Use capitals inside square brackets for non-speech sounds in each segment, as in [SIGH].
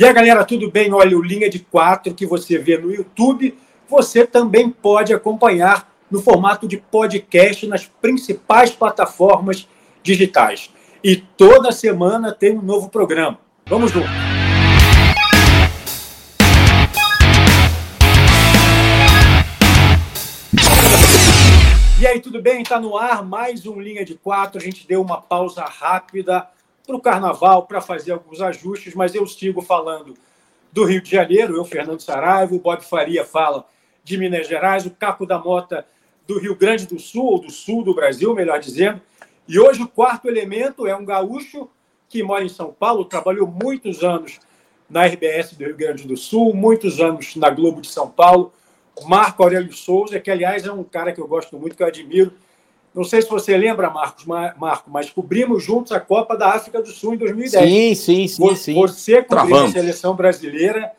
E a galera, tudo bem? Olha, o Linha de 4 que você vê no YouTube, você também pode acompanhar no formato de podcast nas principais plataformas digitais. E toda semana tem um novo programa. Vamos junto! E aí, tudo bem? Está no ar mais um Linha de Quatro. A gente deu uma pausa rápida para o carnaval para fazer alguns ajustes, mas eu sigo falando do Rio de Janeiro. Eu, Fernando Saraiva, o Bob Faria fala de Minas Gerais, o Caco da Mota do Rio Grande do Sul, ou do sul do Brasil, melhor dizendo. E hoje o quarto elemento é um gaúcho que mora em São Paulo, trabalhou muitos anos na RBS do Rio Grande do Sul, muitos anos na Globo de São Paulo, Marco Aurélio Souza, que aliás é um cara que eu gosto muito, que eu admiro, não sei se você lembra, Marcos, Marco, mas cobrimos juntos a Copa da África do Sul em 2010. Sim, sim, sim. Você, sim. você cobriu a seleção brasileira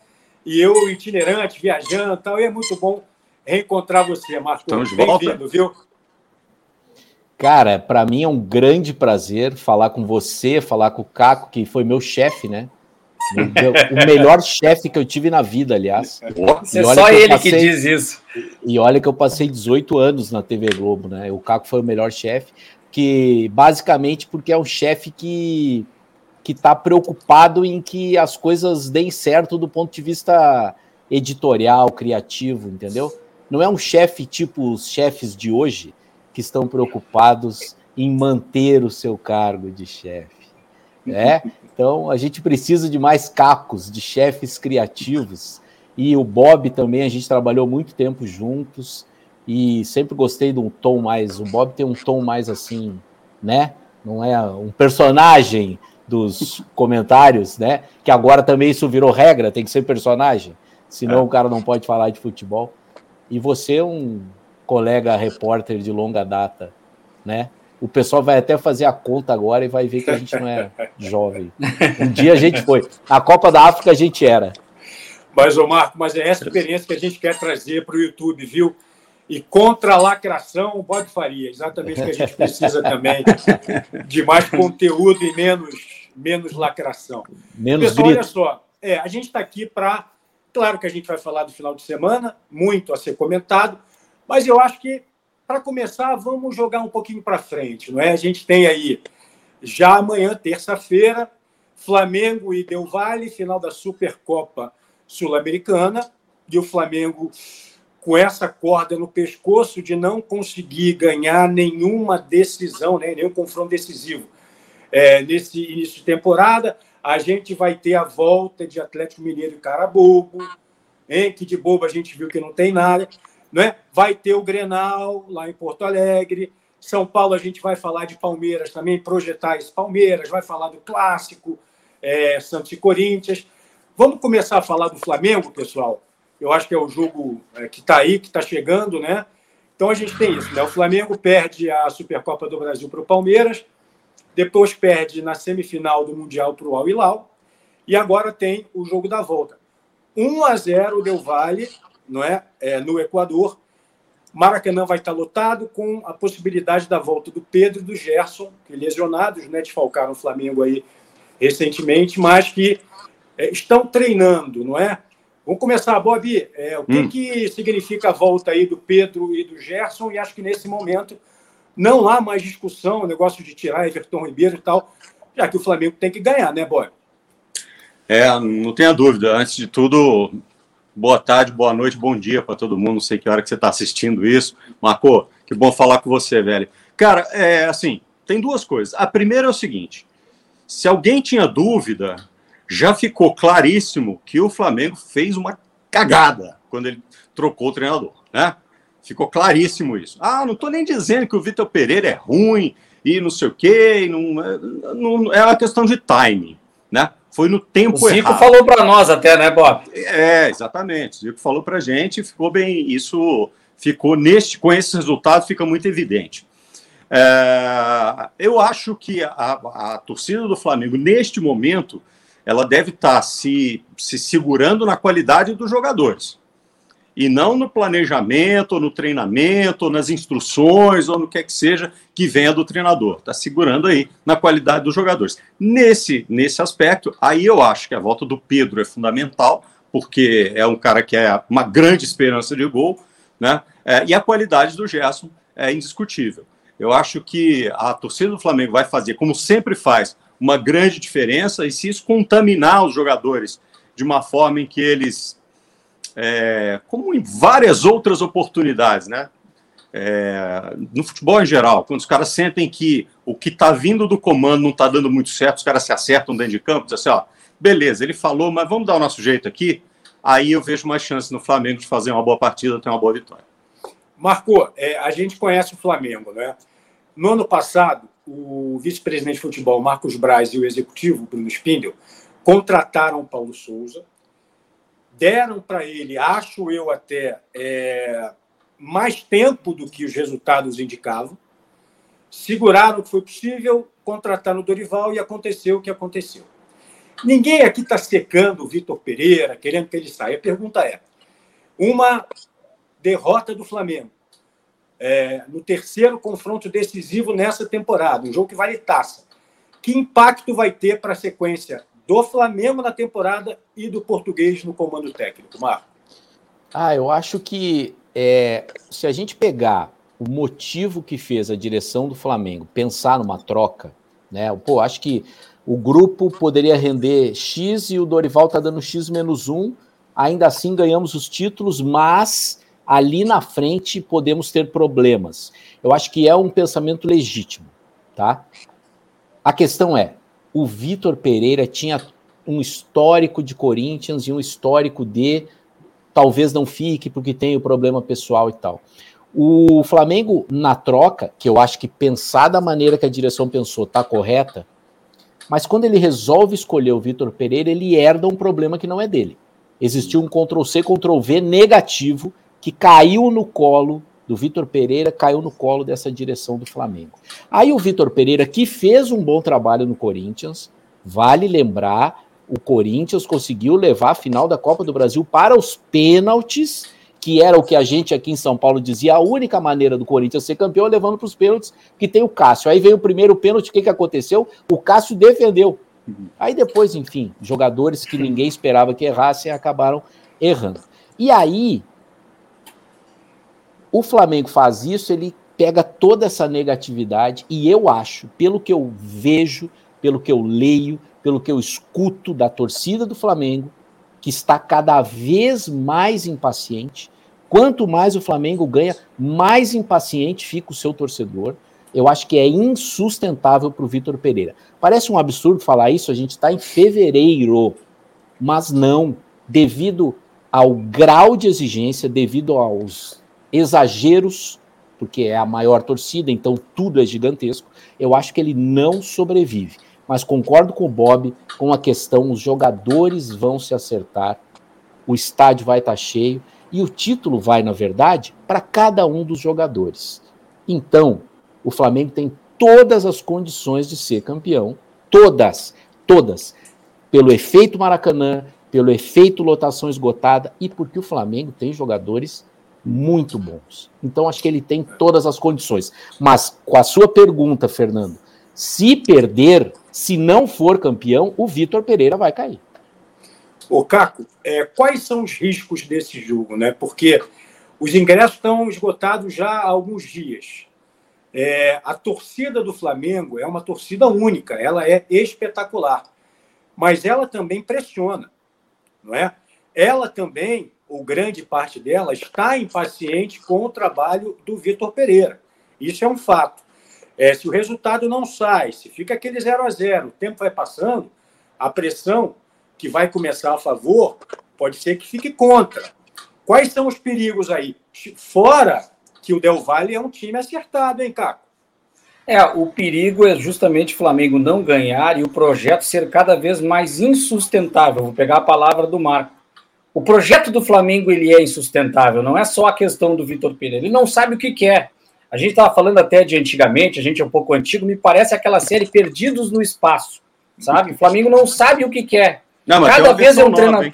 e eu itinerante, viajando e tal. E é muito bom reencontrar você, Marcos. Bem-vindo, viu? Cara, para mim é um grande prazer falar com você, falar com o Caco, que foi meu chefe, né? O melhor chefe que eu tive na vida, aliás. é só que ele passei, que diz isso. E olha que eu passei 18 anos na TV Globo, né? O Caco foi o melhor chefe, que basicamente porque é um chefe que que está preocupado em que as coisas deem certo do ponto de vista editorial, criativo, entendeu? Não é um chefe tipo os chefes de hoje que estão preocupados em manter o seu cargo de chefe. É, então a gente precisa de mais cacos, de chefes criativos. E o Bob também, a gente trabalhou muito tempo juntos e sempre gostei de um tom mais. O Bob tem um tom mais assim, né? Não é um personagem dos comentários, né? Que agora também isso virou regra, tem que ser personagem, senão é. o cara não pode falar de futebol. E você é um colega repórter de longa data, né? O pessoal vai até fazer a conta agora e vai ver que a gente não é jovem. Um dia a gente foi. Na Copa da África a gente era. Mas, ô Marco, mas é essa experiência que a gente quer trazer para o YouTube, viu? E contra a lacração, o Bob faria. Exatamente o que a gente precisa também de mais conteúdo e menos, menos lacração. Menos Pessoal, grito. olha só. É, a gente está aqui para. Claro que a gente vai falar do final de semana, muito a ser comentado, mas eu acho que para começar, vamos jogar um pouquinho para frente, não é? A gente tem aí já amanhã, terça-feira, Flamengo e Del Valle, final da Supercopa Sul-Americana, e o Flamengo com essa corda no pescoço de não conseguir ganhar nenhuma decisão, né, nenhum confronto decisivo. É, nesse início de temporada, a gente vai ter a volta de Atlético Mineiro e Carabobo, hein, que de bobo a gente viu que não tem nada. Né? Vai ter o Grenal lá em Porto Alegre. São Paulo, a gente vai falar de Palmeiras também, projetar esse Palmeiras, vai falar do clássico, é, Santos e Corinthians. Vamos começar a falar do Flamengo, pessoal. Eu acho que é o jogo é, que está aí, que está chegando, né? Então a gente tem isso, né? O Flamengo perde a Supercopa do Brasil para o Palmeiras, depois perde na semifinal do Mundial para o Al Hilal, e agora tem o jogo da volta. 1 a 0 deu Vale não é? é no Equador. Maracanã vai estar lotado com a possibilidade da volta do Pedro e do Gerson, que lesionados, né, desfalcaram o Flamengo aí recentemente, mas que é, estão treinando, não é? Vamos começar, Bob. É, o que, hum. que significa a volta aí do Pedro e do Gerson? E acho que nesse momento não há mais discussão, o negócio de tirar Everton Ribeiro e tal, já que o Flamengo tem que ganhar, né, Bob? É, não tenha dúvida. Antes de tudo, Boa tarde, boa noite, bom dia para todo mundo. Não sei que hora que você está assistindo isso. Marco, que bom falar com você, velho. Cara, é assim, tem duas coisas. A primeira é o seguinte: se alguém tinha dúvida, já ficou claríssimo que o Flamengo fez uma cagada quando ele trocou o treinador, né? Ficou claríssimo isso. Ah, não estou nem dizendo que o Vitor Pereira é ruim e não sei o quê, não, é, não, é uma questão de timing, né? Foi no tempo errado. O Zico errado. falou para nós até, né, Bob? É, exatamente. O Zico falou para a gente, ficou bem. Isso ficou neste, com esse resultado, fica muito evidente. É, eu acho que a, a, torcida do Flamengo, neste momento, ela deve estar tá se, se segurando na qualidade dos jogadores. E não no planejamento, ou no treinamento, ou nas instruções, ou no que é que seja que venha do treinador. Está segurando aí na qualidade dos jogadores. Nesse, nesse aspecto, aí eu acho que a volta do Pedro é fundamental, porque é um cara que é uma grande esperança de gol, né? É, e a qualidade do Gerson é indiscutível. Eu acho que a torcida do Flamengo vai fazer, como sempre faz, uma grande diferença, e se isso contaminar os jogadores de uma forma em que eles é, como em várias outras oportunidades, né? É, no futebol em geral, quando os caras sentem que o que está vindo do comando não está dando muito certo, os caras se acertam dentro de campo, dizem assim, ó, beleza, ele falou, mas vamos dar o nosso jeito aqui, aí eu vejo mais chance no Flamengo de fazer uma boa partida, ter uma boa vitória. Marco, é, a gente conhece o Flamengo, né? No ano passado, o vice-presidente de futebol, Marcos Braz, e o executivo, Bruno Spindel, contrataram o Paulo Souza, deram para ele, acho eu até, é, mais tempo do que os resultados indicavam, seguraram o que foi possível, contrataram o Dorival e aconteceu o que aconteceu. Ninguém aqui está secando o Vitor Pereira, querendo que ele saia. A pergunta é: uma derrota do Flamengo é, no terceiro confronto decisivo nessa temporada, um jogo que vale taça. Que impacto vai ter para a sequência do Flamengo na temporada e do português no comando técnico, Marco? Ah, eu acho que é, se a gente pegar o motivo que fez a direção do Flamengo pensar numa troca, né? Pô, acho que o grupo poderia render X e o Dorival tá dando X menos um, ainda assim ganhamos os títulos, mas ali na frente podemos ter problemas. Eu acho que é um pensamento legítimo, tá? A questão é, o Vitor Pereira tinha um histórico de Corinthians e um histórico de talvez não fique porque tem o problema pessoal e tal. O Flamengo, na troca, que eu acho que pensar da maneira que a direção pensou tá correta, mas quando ele resolve escolher o Vitor Pereira, ele herda um problema que não é dele. Existiu um Ctrl-C, Ctrl-V negativo que caiu no colo do Vitor Pereira caiu no colo dessa direção do Flamengo. Aí o Vitor Pereira, que fez um bom trabalho no Corinthians, vale lembrar, o Corinthians conseguiu levar a final da Copa do Brasil para os pênaltis, que era o que a gente aqui em São Paulo dizia, a única maneira do Corinthians ser campeão é levando para os pênaltis, que tem o Cássio. Aí veio o primeiro pênalti, o que, que aconteceu? O Cássio defendeu. Aí depois, enfim, jogadores que ninguém esperava que errassem acabaram errando. E aí, o Flamengo faz isso, ele pega toda essa negatividade e eu acho, pelo que eu vejo, pelo que eu leio, pelo que eu escuto da torcida do Flamengo, que está cada vez mais impaciente. Quanto mais o Flamengo ganha, mais impaciente fica o seu torcedor. Eu acho que é insustentável para o Vitor Pereira. Parece um absurdo falar isso, a gente está em fevereiro, mas não, devido ao grau de exigência, devido aos exageros, porque é a maior torcida, então tudo é gigantesco. Eu acho que ele não sobrevive. Mas concordo com o Bob com a questão: os jogadores vão se acertar, o estádio vai estar cheio e o título vai, na verdade, para cada um dos jogadores. Então, o Flamengo tem todas as condições de ser campeão, todas, todas, pelo efeito Maracanã, pelo efeito lotação esgotada e porque o Flamengo tem jogadores muito bons. Então acho que ele tem todas as condições. Mas com a sua pergunta, Fernando, se perder, se não for campeão, o Vitor Pereira vai cair. Ô, Caco, é, quais são os riscos desse jogo, né? Porque os ingressos estão esgotados já há alguns dias. É, a torcida do Flamengo é uma torcida única, ela é espetacular, mas ela também pressiona, não é? Ela também ou grande parte dela, está impaciente com o trabalho do Vitor Pereira. Isso é um fato. É, se o resultado não sai, se fica aquele 0 a 0 o tempo vai passando, a pressão que vai começar a favor pode ser que fique contra. Quais são os perigos aí? Fora que o Del Valle é um time acertado, hein, Caco? É, o perigo é justamente o Flamengo não ganhar e o projeto ser cada vez mais insustentável. Vou pegar a palavra do Marco o projeto do Flamengo ele é insustentável, não é só a questão do Vitor Pereira. Ele não sabe o que quer. A gente estava falando até de antigamente, a gente é um pouco antigo, me parece aquela série Perdidos no Espaço, sabe? O Flamengo não sabe o que quer. Não, mas Cada vez é um treinador.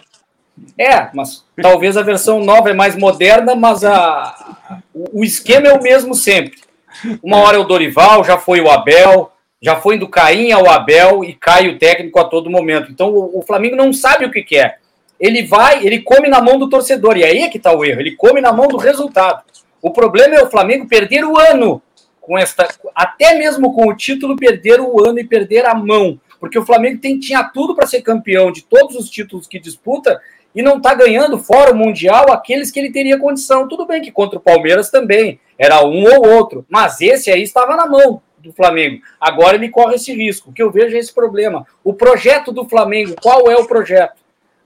É, mas talvez a versão nova é mais moderna, mas a, o esquema é o mesmo sempre. Uma hora é o Dorival, já foi o Abel, já foi do Caim ao Abel e cai o técnico a todo momento. Então o, o Flamengo não sabe o que quer. Ele vai, ele come na mão do torcedor, e aí é que está o erro. Ele come na mão do resultado. O problema é o Flamengo perder o ano com esta, até mesmo com o título, perder o ano e perder a mão. Porque o Flamengo tem, tinha tudo para ser campeão de todos os títulos que disputa e não está ganhando fora o Mundial aqueles que ele teria condição. Tudo bem que contra o Palmeiras também era um ou outro, mas esse aí estava na mão do Flamengo. Agora ele corre esse risco. O que eu vejo é esse problema. O projeto do Flamengo, qual é o projeto?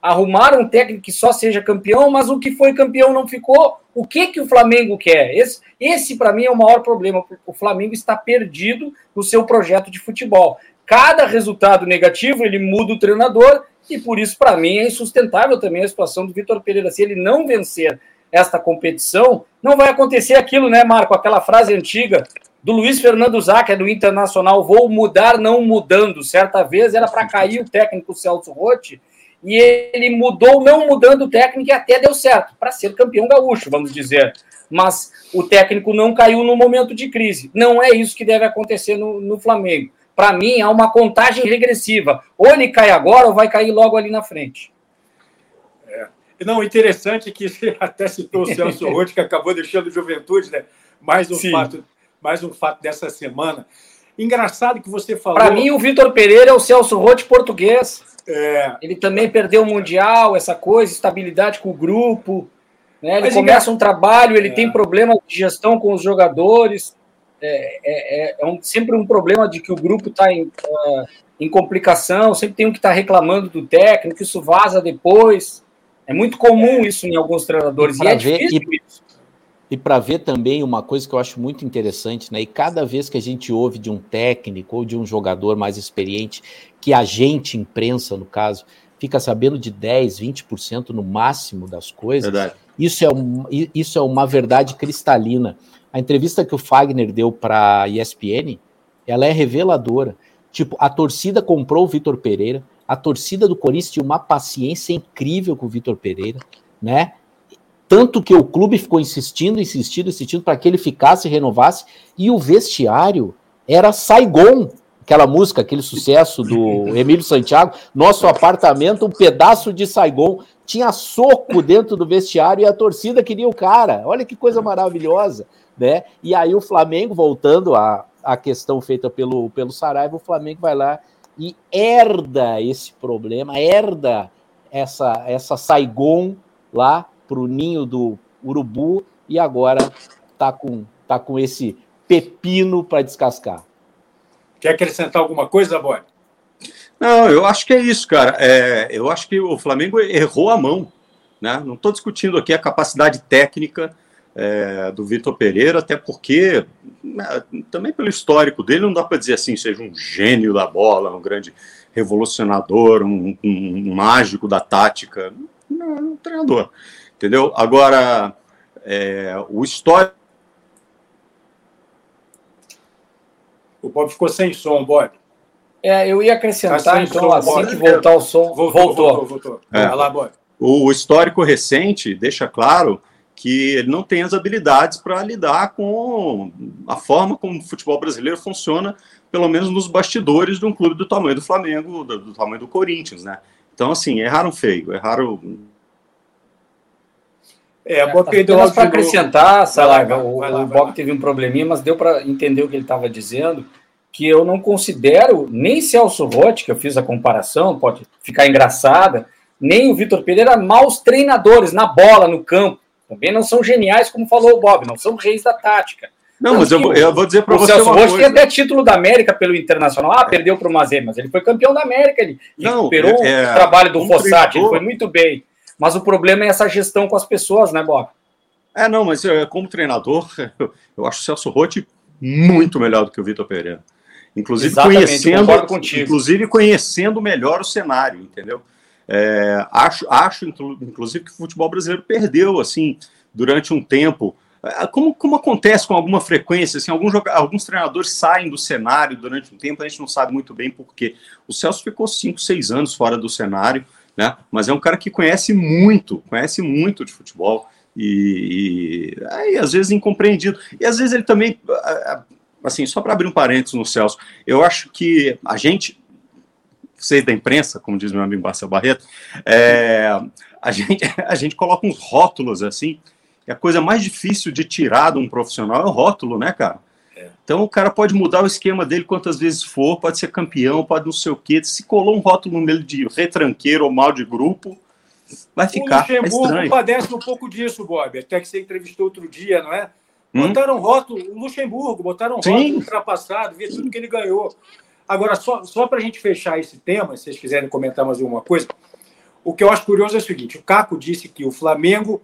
Arrumar um técnico que só seja campeão, mas o que foi campeão não ficou. O que que o Flamengo quer? Esse, esse para mim é o maior problema. O Flamengo está perdido no seu projeto de futebol. Cada resultado negativo ele muda o treinador e por isso para mim é insustentável também a situação do Vitor Pereira. Se ele não vencer esta competição, não vai acontecer aquilo, né, Marco? Aquela frase antiga do Luiz Fernando Zaca do Internacional, vou mudar não mudando. Certa vez era para cair o técnico Celso Rotti e ele mudou não mudando o técnico e até deu certo, para ser campeão gaúcho, vamos dizer. Mas o técnico não caiu no momento de crise. Não é isso que deve acontecer no, no Flamengo. Para mim, há uma contagem regressiva. Ou ele cai agora ou vai cair logo ali na frente. É. Não, interessante é que você [LAUGHS] até citou o Celso [LAUGHS] Rotti, que acabou deixando Juventude, né? Mais um Sim. fato mais um fato dessa semana. Engraçado que você falou. Para mim, o Vitor Pereira é o Celso Rotti português. É... Ele também perdeu o Mundial, essa coisa, estabilidade com o grupo. Né? Ele Mas começa um trabalho, ele é... tem problema de gestão com os jogadores. É, é, é, é um, sempre um problema de que o grupo está em, uh, em complicação, sempre tem um que está reclamando do técnico, isso vaza depois. É muito comum isso em alguns treinadores. E, e é difícil e, isso. E para ver também uma coisa que eu acho muito interessante, né? E cada vez que a gente ouve de um técnico ou de um jogador mais experiente, que a gente, imprensa no caso, fica sabendo de 10, 20% no máximo das coisas, verdade. Isso, é um, isso é uma verdade cristalina. A entrevista que o Fagner deu para a ESPN, ela é reveladora. Tipo, a torcida comprou o Vitor Pereira, a torcida do Corinthians tinha uma paciência incrível com o Vitor Pereira, né? Tanto que o clube ficou insistindo, insistindo, insistindo para que ele ficasse e renovasse. E o vestiário era Saigon, aquela música, aquele sucesso do [LAUGHS] Emílio Santiago. Nosso apartamento, um pedaço de Saigon. Tinha soco dentro do vestiário e a torcida queria o cara. Olha que coisa maravilhosa. Né? E aí o Flamengo, voltando à, à questão feita pelo, pelo Saraiva, o Flamengo vai lá e herda esse problema, herda essa, essa Saigon lá para o ninho do urubu e agora tá com, tá com esse pepino para descascar. Quer acrescentar alguma coisa, Boy? Não, eu acho que é isso, cara. É, eu acho que o Flamengo errou a mão. Né? Não estou discutindo aqui a capacidade técnica é, do Vitor Pereira, até porque, né, também pelo histórico dele, não dá para dizer assim, seja um gênio da bola, um grande revolucionador, um, um, um mágico da tática. Não, é um treinador. Entendeu? Agora, é, o histórico. O Bob ficou sem som, Bob. É, eu ia acrescentar, tá então, som, assim Bob. que voltar o som. Voltou, voltou. voltou, voltou. É. Vai lá, Bob. O histórico recente deixa claro que ele não tem as habilidades para lidar com a forma como o futebol brasileiro funciona, pelo menos nos bastidores de um clube do tamanho do Flamengo, do, do tamanho do Corinthians, né? Então, assim, erraram feio, erraram é, a Bob é, perdeu para acrescentar, Salaga, o, lá, o Bob teve um probleminha, mas deu para entender o que ele estava dizendo, que eu não considero nem Celso Rotti, que eu fiz a comparação, pode ficar engraçada, nem o Vitor Pereira maus treinadores na bola, no campo. Também não são geniais, como falou o Bob, não são reis da tática. Não, mas eu, eu, vou dizer para você. O Celso Rotti tem até título da América pelo Internacional. Ah, perdeu para o Mazé, mas ele foi campeão da América. Ele não, recuperou é, o trabalho do um Fossati, ele foi muito bem. Mas o problema é essa gestão com as pessoas, né, Bob? É, não, mas eh, como treinador, [LAUGHS] eu acho o Celso Rotti muito melhor do que o Vitor Pereira. Inclusive conhecendo, inclusive conhecendo melhor o cenário, entendeu? É, acho, acho, inclusive, que o futebol brasileiro perdeu, assim, durante um tempo. É, como, como acontece com alguma frequência, assim, alguns, alguns treinadores saem do cenário durante um tempo, a gente não sabe muito bem por quê. O Celso ficou cinco, seis anos fora do cenário, né? Mas é um cara que conhece muito, conhece muito de futebol e, e aí, às vezes incompreendido. E às vezes ele também, assim, só para abrir um parênteses no Celso, eu acho que a gente, vocês da imprensa, como diz meu amigo Marcelo Barreto, é, a, gente, [LAUGHS] a gente coloca uns rótulos assim, e a coisa mais difícil de tirar de um profissional é o rótulo, né, cara? É. Então o cara pode mudar o esquema dele quantas vezes for, pode ser campeão, pode não sei o quê. Se colou um rótulo nele de retranqueiro ou mal de grupo, vai ficar. O Luxemburgo é padece um pouco disso, Bob. Até que você entrevistou outro dia, não é? Hum? Botaram rótulo, o Luxemburgo, botaram Sim. rótulo ultrapassado, vê tudo que ele ganhou. Agora, só, só para a gente fechar esse tema, se vocês quiserem comentar mais alguma coisa, o que eu acho curioso é o seguinte: o Caco disse que o Flamengo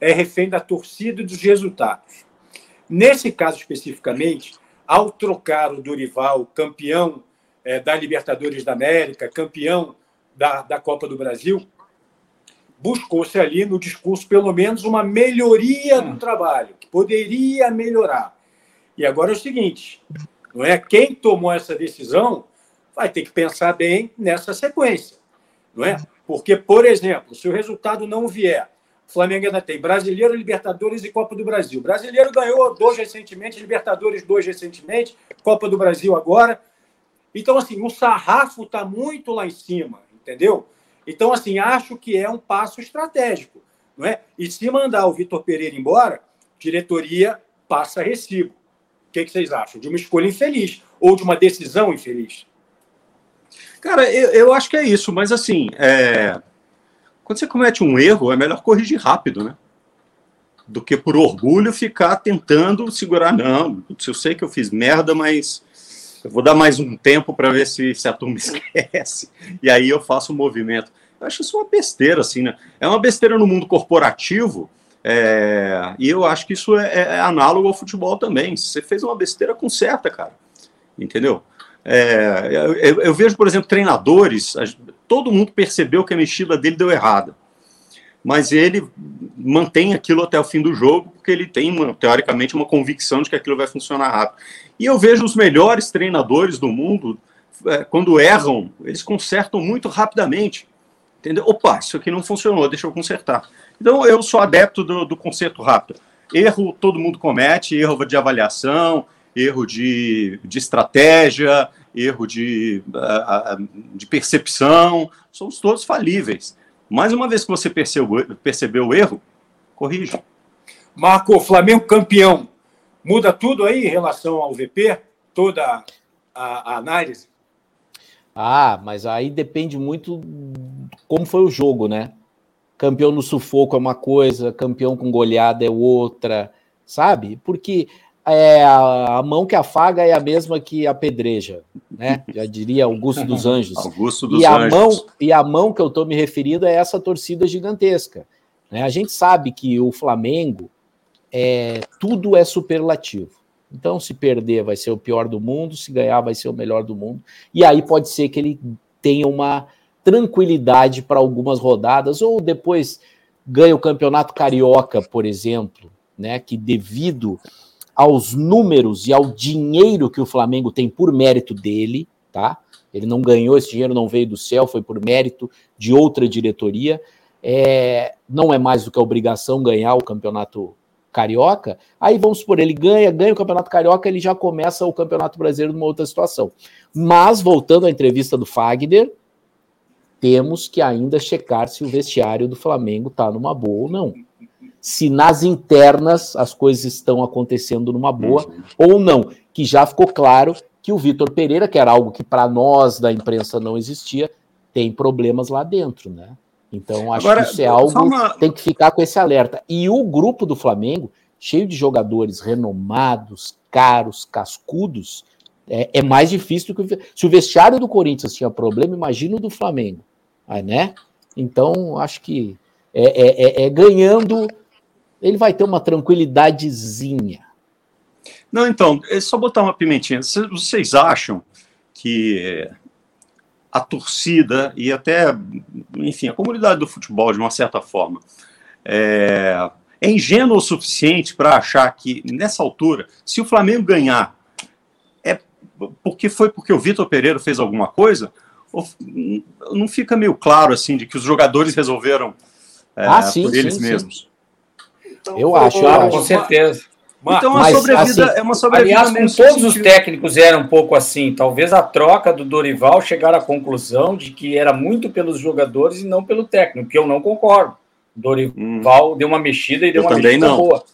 é refém da torcida e dos resultados. Nesse caso especificamente, ao trocar o Dorival, campeão é, da Libertadores da América, campeão da, da Copa do Brasil, buscou-se ali no discurso, pelo menos, uma melhoria do trabalho, que poderia melhorar. E agora é o seguinte: não é quem tomou essa decisão vai ter que pensar bem nessa sequência, não é? Porque, por exemplo, se o resultado não vier, Flamengo ainda tem Brasileiro, Libertadores e Copa do Brasil. Brasileiro ganhou dois recentemente, Libertadores dois recentemente, Copa do Brasil agora. Então, assim, o sarrafo está muito lá em cima, entendeu? Então, assim, acho que é um passo estratégico. Não é? E se mandar o Vitor Pereira embora, diretoria passa recibo. O que, que vocês acham? De uma escolha infeliz ou de uma decisão infeliz? Cara, eu, eu acho que é isso, mas assim, é... quando você comete um erro, é melhor corrigir rápido, né? Do que por orgulho ficar tentando segurar. Não, eu sei que eu fiz merda, mas eu vou dar mais um tempo para ver se, se a turma [LAUGHS] esquece. E aí eu faço o um movimento. Eu acho isso uma besteira, assim, né? É uma besteira no mundo corporativo, é... e eu acho que isso é, é, é, análogo ao futebol também. Se você fez uma besteira, conserta, cara. Entendeu? É... Eu, eu, vejo, por exemplo, treinadores, todo mundo percebeu que a mexida dele deu errada. Mas ele mantém aquilo até o fim do jogo, porque ele tem, uma, teoricamente, uma convicção de que aquilo vai funcionar rápido. E eu vejo os melhores treinadores do mundo, é, quando erram, eles consertam muito rapidamente. Entendeu? Opa, isso aqui não funcionou, deixa eu consertar. Então eu sou adepto do, do conserto rápido. Erro todo mundo comete, erro de avaliação, erro de, de estratégia, erro de, de percepção, somos todos falíveis. Mais uma vez que você percebeu, percebeu o erro, corrija. Marco, Flamengo campeão. Muda tudo aí em relação ao VP? Toda a, a análise? Ah, mas aí depende muito como foi o jogo, né? Campeão no sufoco é uma coisa, campeão com goleada é outra, sabe? Porque é, a, mão que afaga é a mesma que apedreja, né? Já diria Augusto dos Anjos. Augusto dos e Anjos. A mão, e a mão que eu estou me referindo é essa torcida gigantesca. Né? A gente sabe que o Flamengo é, tudo é superlativo. Então, se perder, vai ser o pior do mundo, se ganhar, vai ser o melhor do mundo. E aí pode ser que ele tenha uma tranquilidade para algumas rodadas, ou depois ganha o campeonato carioca, por exemplo, né? Que devido aos números e ao dinheiro que o Flamengo tem por mérito dele, tá? Ele não ganhou esse dinheiro, não veio do céu, foi por mérito de outra diretoria. É, não é mais do que a obrigação ganhar o campeonato carioca, aí vamos supor, ele ganha, ganha o Campeonato Carioca, ele já começa o Campeonato Brasileiro numa outra situação. Mas, voltando à entrevista do Fagner, temos que ainda checar se o vestiário do Flamengo está numa boa ou não. Se nas internas as coisas estão acontecendo numa boa uhum. ou não. Que já ficou claro que o Vitor Pereira, que era algo que para nós da imprensa não existia, tem problemas lá dentro, né? Então, acho Agora, que isso é algo uma... tem que ficar com esse alerta. E o grupo do Flamengo, cheio de jogadores renomados, caros, cascudos, é, é mais difícil do que. Se o vestiário do Corinthians tinha problema, imagina o do Flamengo. Né? Então, acho que é, é, é, é ganhando, ele vai ter uma tranquilidadezinha. Não, então, é só botar uma pimentinha. Vocês acham que a torcida e até, enfim, a comunidade do futebol, de uma certa forma, é, é ingênuo o suficiente para achar que, nessa altura, se o Flamengo ganhar, é porque foi porque o Vitor Pereira fez alguma coisa, não fica meio claro assim de que os jogadores resolveram é, ah, sim, por eles sim, mesmos. Sim. Então, eu acho, eu acho. com certeza. Então mas, sobrevida, assim, é uma sobrevida. Aliás, com todos os técnicos eram um pouco assim. Talvez a troca do Dorival chegar à conclusão de que era muito pelos jogadores e não pelo técnico, que eu não concordo. Dorival hum. deu uma mexida e deu eu uma mexida não. boa.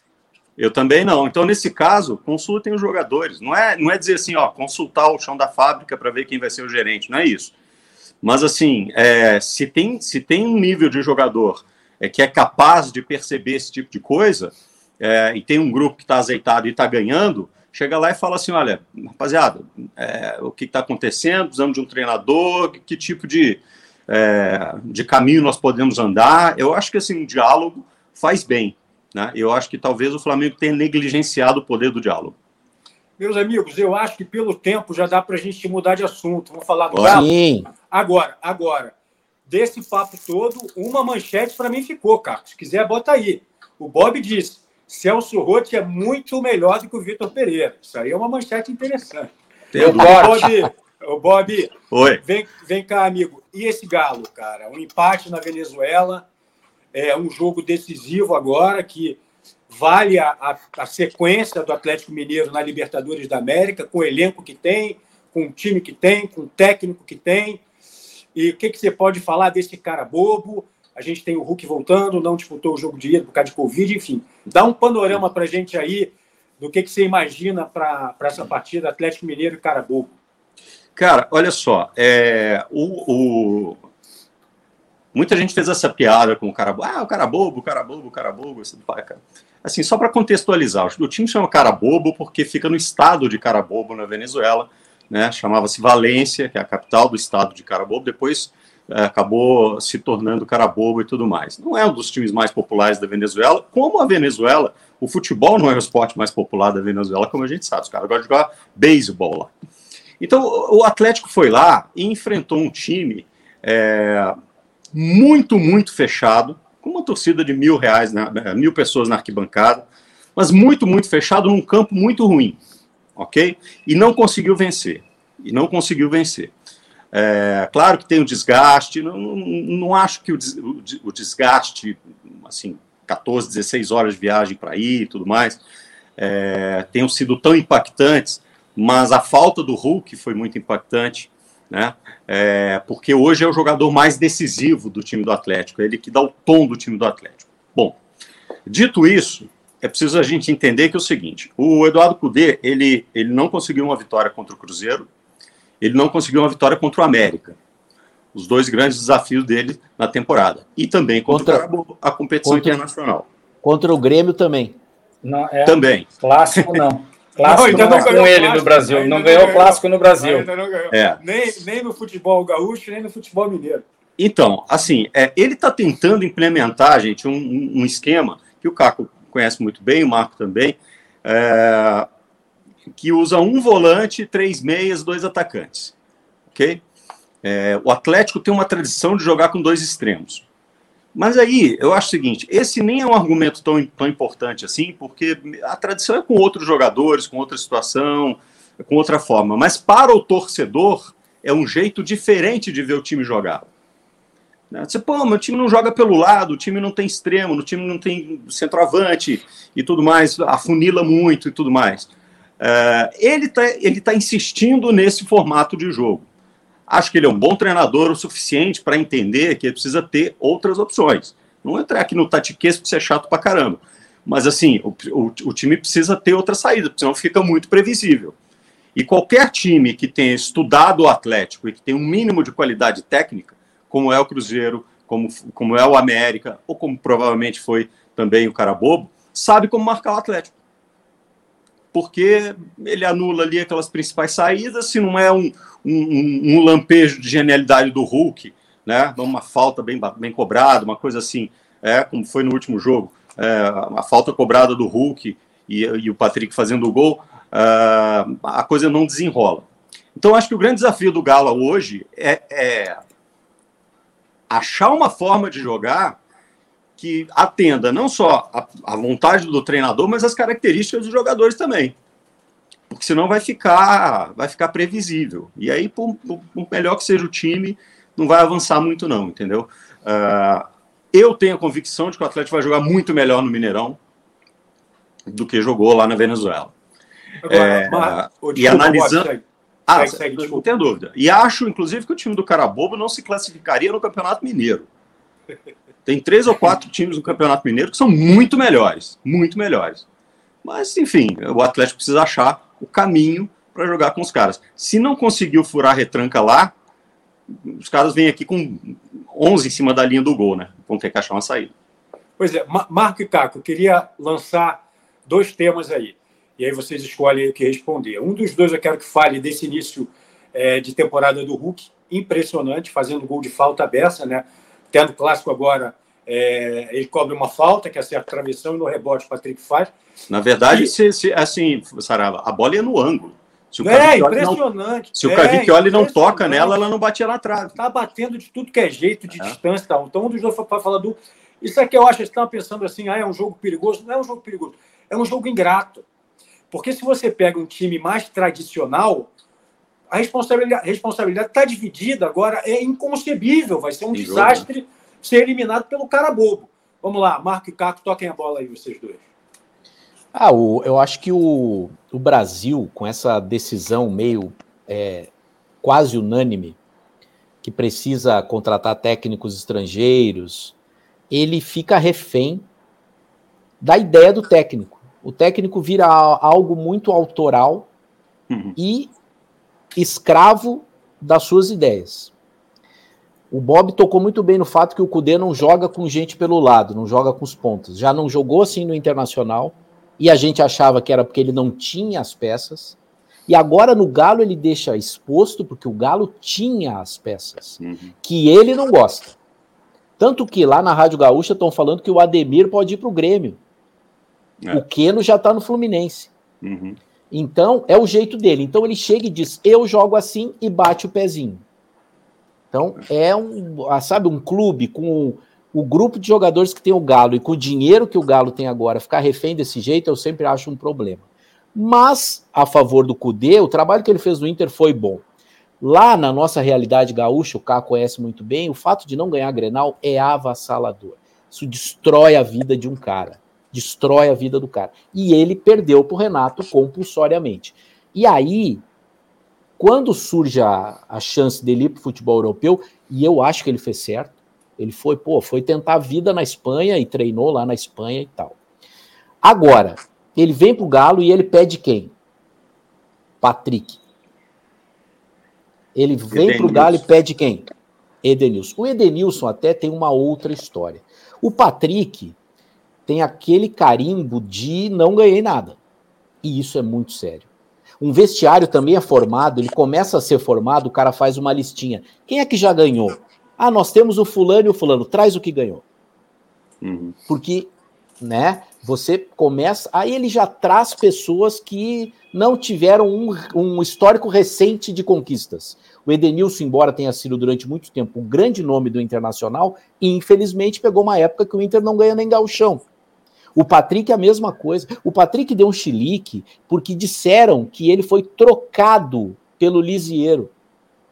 Eu também não. Então, nesse caso, consultem os jogadores. Não é, não é dizer assim, ó, consultar o chão da fábrica para ver quem vai ser o gerente. Não é isso. Mas, assim, é, se, tem, se tem um nível de jogador é, que é capaz de perceber esse tipo de coisa, é, e tem um grupo que está azeitado e está ganhando, chega lá e fala assim: olha, rapaziada, é, o que está acontecendo? Precisamos de um treinador, que, que tipo de, é, de caminho nós podemos andar? Eu acho que assim, um diálogo faz bem. Né? Eu acho que talvez o Flamengo tenha negligenciado o poder do diálogo. Meus amigos, eu acho que pelo tempo já dá para a gente mudar de assunto. Vamos falar do Galo? Agora, agora, desse papo todo, uma manchete para mim ficou, Carlos. Se quiser, bota aí. O Bob disse: Celso Rotti é muito melhor do que o Vitor Pereira. Isso aí é uma manchete interessante. Tem o Bob, o Bob Oi. Vem, vem cá, amigo. E esse Galo, cara? Um empate na Venezuela é um jogo decisivo agora que vale a, a, a, sequência do Atlético Mineiro na Libertadores da América, com o elenco que tem, com o time que tem, com o técnico que tem. E o que, que você pode falar desse cara bobo? A gente tem o Hulk voltando, não disputou o jogo de ida por causa de Covid, enfim. Dá um panorama para gente aí do que, que você imagina para essa partida Atlético Mineiro e cara bobo. Cara, olha só, é, o, o, Muita gente fez essa piada com o cara, ah, o cara bobo, o cara bobo, o cara bobo. Assim, só para contextualizar, o time chama cara bobo porque fica no estado de cara bobo na Venezuela, né? Chamava-se Valência, que é a capital do estado de Carabobo. Depois é, acabou se tornando Carabobo e tudo mais. Não é um dos times mais populares da Venezuela. Como a Venezuela, o futebol não é o esporte mais popular da Venezuela, como a gente sabe. Os caras gostam de jogar beisebol lá. Então, o Atlético foi lá e enfrentou um time é, muito, muito fechado, com uma torcida de mil reais, né, mil pessoas na arquibancada, mas muito, muito fechado num campo muito ruim, ok? E não conseguiu vencer. E não conseguiu vencer. É, claro que tem o desgaste, não, não, não acho que o, o, desgaste, assim, 14, 16 horas de viagem para ir e tudo mais, é, tenham sido tão impactantes, mas a falta do Hulk foi muito impactante né? É, porque hoje é o jogador mais decisivo do time do Atlético, é ele que dá o tom do time do Atlético. Bom, dito isso, é preciso a gente entender que é o seguinte: o Eduardo Cudê ele, ele não conseguiu uma vitória contra o Cruzeiro, ele não conseguiu uma vitória contra o América. Os dois grandes desafios dele na temporada. E também contra, contra a competição contra, internacional. Contra o Grêmio também. Não, é, também. Clássico não. Clássico [LAUGHS] não, não, não com ele clássico, no Brasil. Não ganhou clássico no Brasil. É. Nem, nem no futebol gaúcho, nem no futebol mineiro. Então, assim, é, ele está tentando implementar, gente, um, um, esquema que o Caco conhece muito bem, o Marco também, é, que usa um volante, três meias, dois atacantes. Ok? É, o Atlético tem uma tradição de jogar com dois extremos. Mas aí, eu acho o seguinte: esse nem é um argumento tão, tão importante assim, porque a tradição é com outros jogadores, com outra situação, com outra forma. Mas para o torcedor, é um jeito diferente de ver o time jogar. Né? Você, pô, meu time não joga pelo lado, o time não tem extremo, o time não tem centroavante e tudo mais, afunila muito e tudo mais. Uh, ele está ele tá insistindo nesse formato de jogo. Acho que ele é um bom treinador o suficiente para entender que ele precisa ter outras opções. Não entrar aqui no tatiquês porque você é chato pra caramba. Mas assim, o, o, o time precisa ter outra saída, senão fica muito previsível. E qualquer time que tenha estudado o Atlético e que tenha um mínimo de qualidade técnica, como é o Cruzeiro, como, como é o América, ou como provavelmente foi também o Carabobo, sabe como marcar o Atlético porque ele anula ali aquelas principais saídas, se não é um, um, um lampejo de genialidade do Hulk, né, uma falta bem, bem cobrada, uma coisa assim, é, como foi no último jogo, é, a falta cobrada do Hulk e, e o Patrick fazendo o gol, é, a coisa não desenrola. Então, acho que o grande desafio do Gala hoje é, é achar uma forma de jogar que atenda não só a, a vontade do treinador, mas as características dos jogadores também. porque senão vai ficar, vai ficar previsível. E aí, por, por, por melhor que seja o time, não vai avançar muito, não, entendeu? Uh, eu tenho a convicção de que o Atlético vai jogar muito melhor no Mineirão do que jogou lá na Venezuela. Agora, é, mas, e analisando. Ah, segue, segue, não tenho dúvida. E acho, inclusive, que o time do Carabobo não se classificaria no Campeonato Mineiro. [LAUGHS] Tem três ou quatro times no Campeonato Mineiro que são muito melhores, muito melhores. Mas, enfim, o Atlético precisa achar o caminho para jogar com os caras. Se não conseguiu furar a retranca lá, os caras vêm aqui com 11 em cima da linha do gol, né? Vão ter que achar uma saída. Pois é, Marco e Caco, eu queria lançar dois temas aí. E aí vocês escolhem o que responder. Um dos dois eu quero que fale desse início é, de temporada do Hulk, impressionante, fazendo gol de falta aberta, né? Tendo clássico agora, é, ele cobre uma falta, que acerta a travessão, e no rebote o Patrick faz. Na verdade, e... se, se, assim, Sarava, a bola ia no ângulo. Se o é, impressionante. Não, se o Cavicchioli é, não toca nela, ela não batia na trave. Está batendo de tudo que é jeito, de é. distância e tal. Então, um dos dois foi para falar do. Isso é que eu acho que estão pensando assim, ah, é um jogo perigoso. Não é um jogo perigoso, é um jogo ingrato. Porque se você pega um time mais tradicional, a responsabilidade responsabilidade está dividida agora, é inconcebível, vai ser um desastre ser eliminado pelo cara bobo. Vamos lá, Marco e Caco, toquem a bola aí, vocês dois. Ah, o, eu acho que o, o Brasil, com essa decisão meio é, quase unânime, que precisa contratar técnicos estrangeiros, ele fica refém da ideia do técnico. O técnico vira algo muito autoral uhum. e escravo das suas ideias. O Bob tocou muito bem no fato que o Cudê não joga com gente pelo lado, não joga com os pontos. Já não jogou assim no Internacional e a gente achava que era porque ele não tinha as peças. E agora no Galo ele deixa exposto porque o Galo tinha as peças, uhum. que ele não gosta. Tanto que lá na Rádio Gaúcha estão falando que o Ademir pode ir para o Grêmio. É. O Keno já está no Fluminense. Uhum. Então é o jeito dele. Então ele chega e diz: Eu jogo assim e bate o pezinho. Então é um, ah, sabe, um clube com o grupo de jogadores que tem o Galo e com o dinheiro que o Galo tem agora, ficar refém desse jeito, eu sempre acho um problema. Mas, a favor do Cudê, o trabalho que ele fez no Inter foi bom. Lá na nossa realidade gaúcha, o Cá conhece muito bem, o fato de não ganhar Grenal é avassalador. Isso destrói a vida de um cara. Destrói a vida do cara. E ele perdeu para o Renato compulsoriamente. E aí, quando surge a, a chance dele ir para o futebol europeu, e eu acho que ele fez certo, ele foi, pô, foi tentar a vida na Espanha e treinou lá na Espanha e tal. Agora, ele vem pro Galo e ele pede quem? Patrick. Ele vem Edenilson. pro Galo e pede quem? Edenilson. O Edenilson até tem uma outra história. O Patrick tem aquele carimbo de não ganhei nada. E isso é muito sério. Um vestiário também é formado, ele começa a ser formado, o cara faz uma listinha. Quem é que já ganhou? Ah, nós temos o fulano e o fulano, traz o que ganhou. Uhum. Porque, né, você começa. Aí ele já traz pessoas que não tiveram um, um histórico recente de conquistas. O Edenilson, embora tenha sido durante muito tempo um grande nome do Internacional, infelizmente pegou uma época que o Inter não ganha nem gauchão. O Patrick é a mesma coisa. O Patrick deu um chilique porque disseram que ele foi trocado pelo Lisieiro.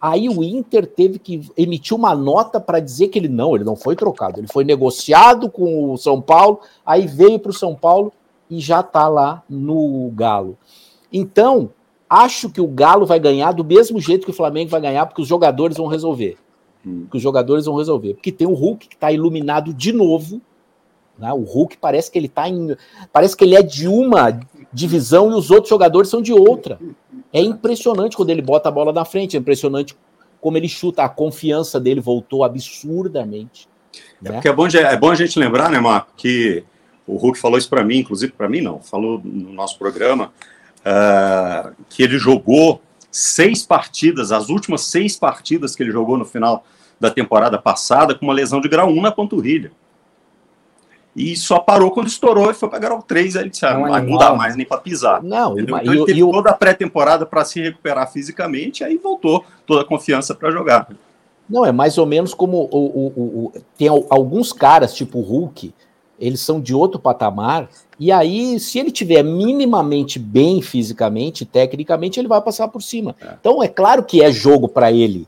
Aí o Inter teve que emitir uma nota para dizer que ele não, ele não foi trocado, ele foi negociado com o São Paulo, aí veio para o São Paulo e já está lá no Galo. Então, acho que o Galo vai ganhar do mesmo jeito que o Flamengo vai ganhar, porque os jogadores vão resolver. Hum. Que os jogadores vão resolver. Porque tem o Hulk que está iluminado de novo. Né? O Hulk parece que ele está em. Parece que ele é de uma divisão e os outros jogadores são de outra. É impressionante quando ele bota a bola na frente, é impressionante como ele chuta, a confiança dele voltou absurdamente. É né? porque é bom, é bom a gente lembrar, né, Marco, que o Hulk falou isso para mim, inclusive para mim não, falou no nosso programa, uh, que ele jogou seis partidas, as últimas seis partidas que ele jogou no final da temporada passada, com uma lesão de grau 1 na panturrilha e só parou quando estourou e foi para grau 3. Aí ele disse: ah, não, não dá mais nem para pisar. Não, Então ele teve toda a pré-temporada para se recuperar fisicamente, aí voltou toda a confiança para jogar. Não, é mais ou menos como o, o, o, tem alguns caras, tipo o Hulk, eles são de outro patamar. E aí, se ele tiver minimamente bem fisicamente, tecnicamente, ele vai passar por cima. É. Então, é claro que é jogo para ele.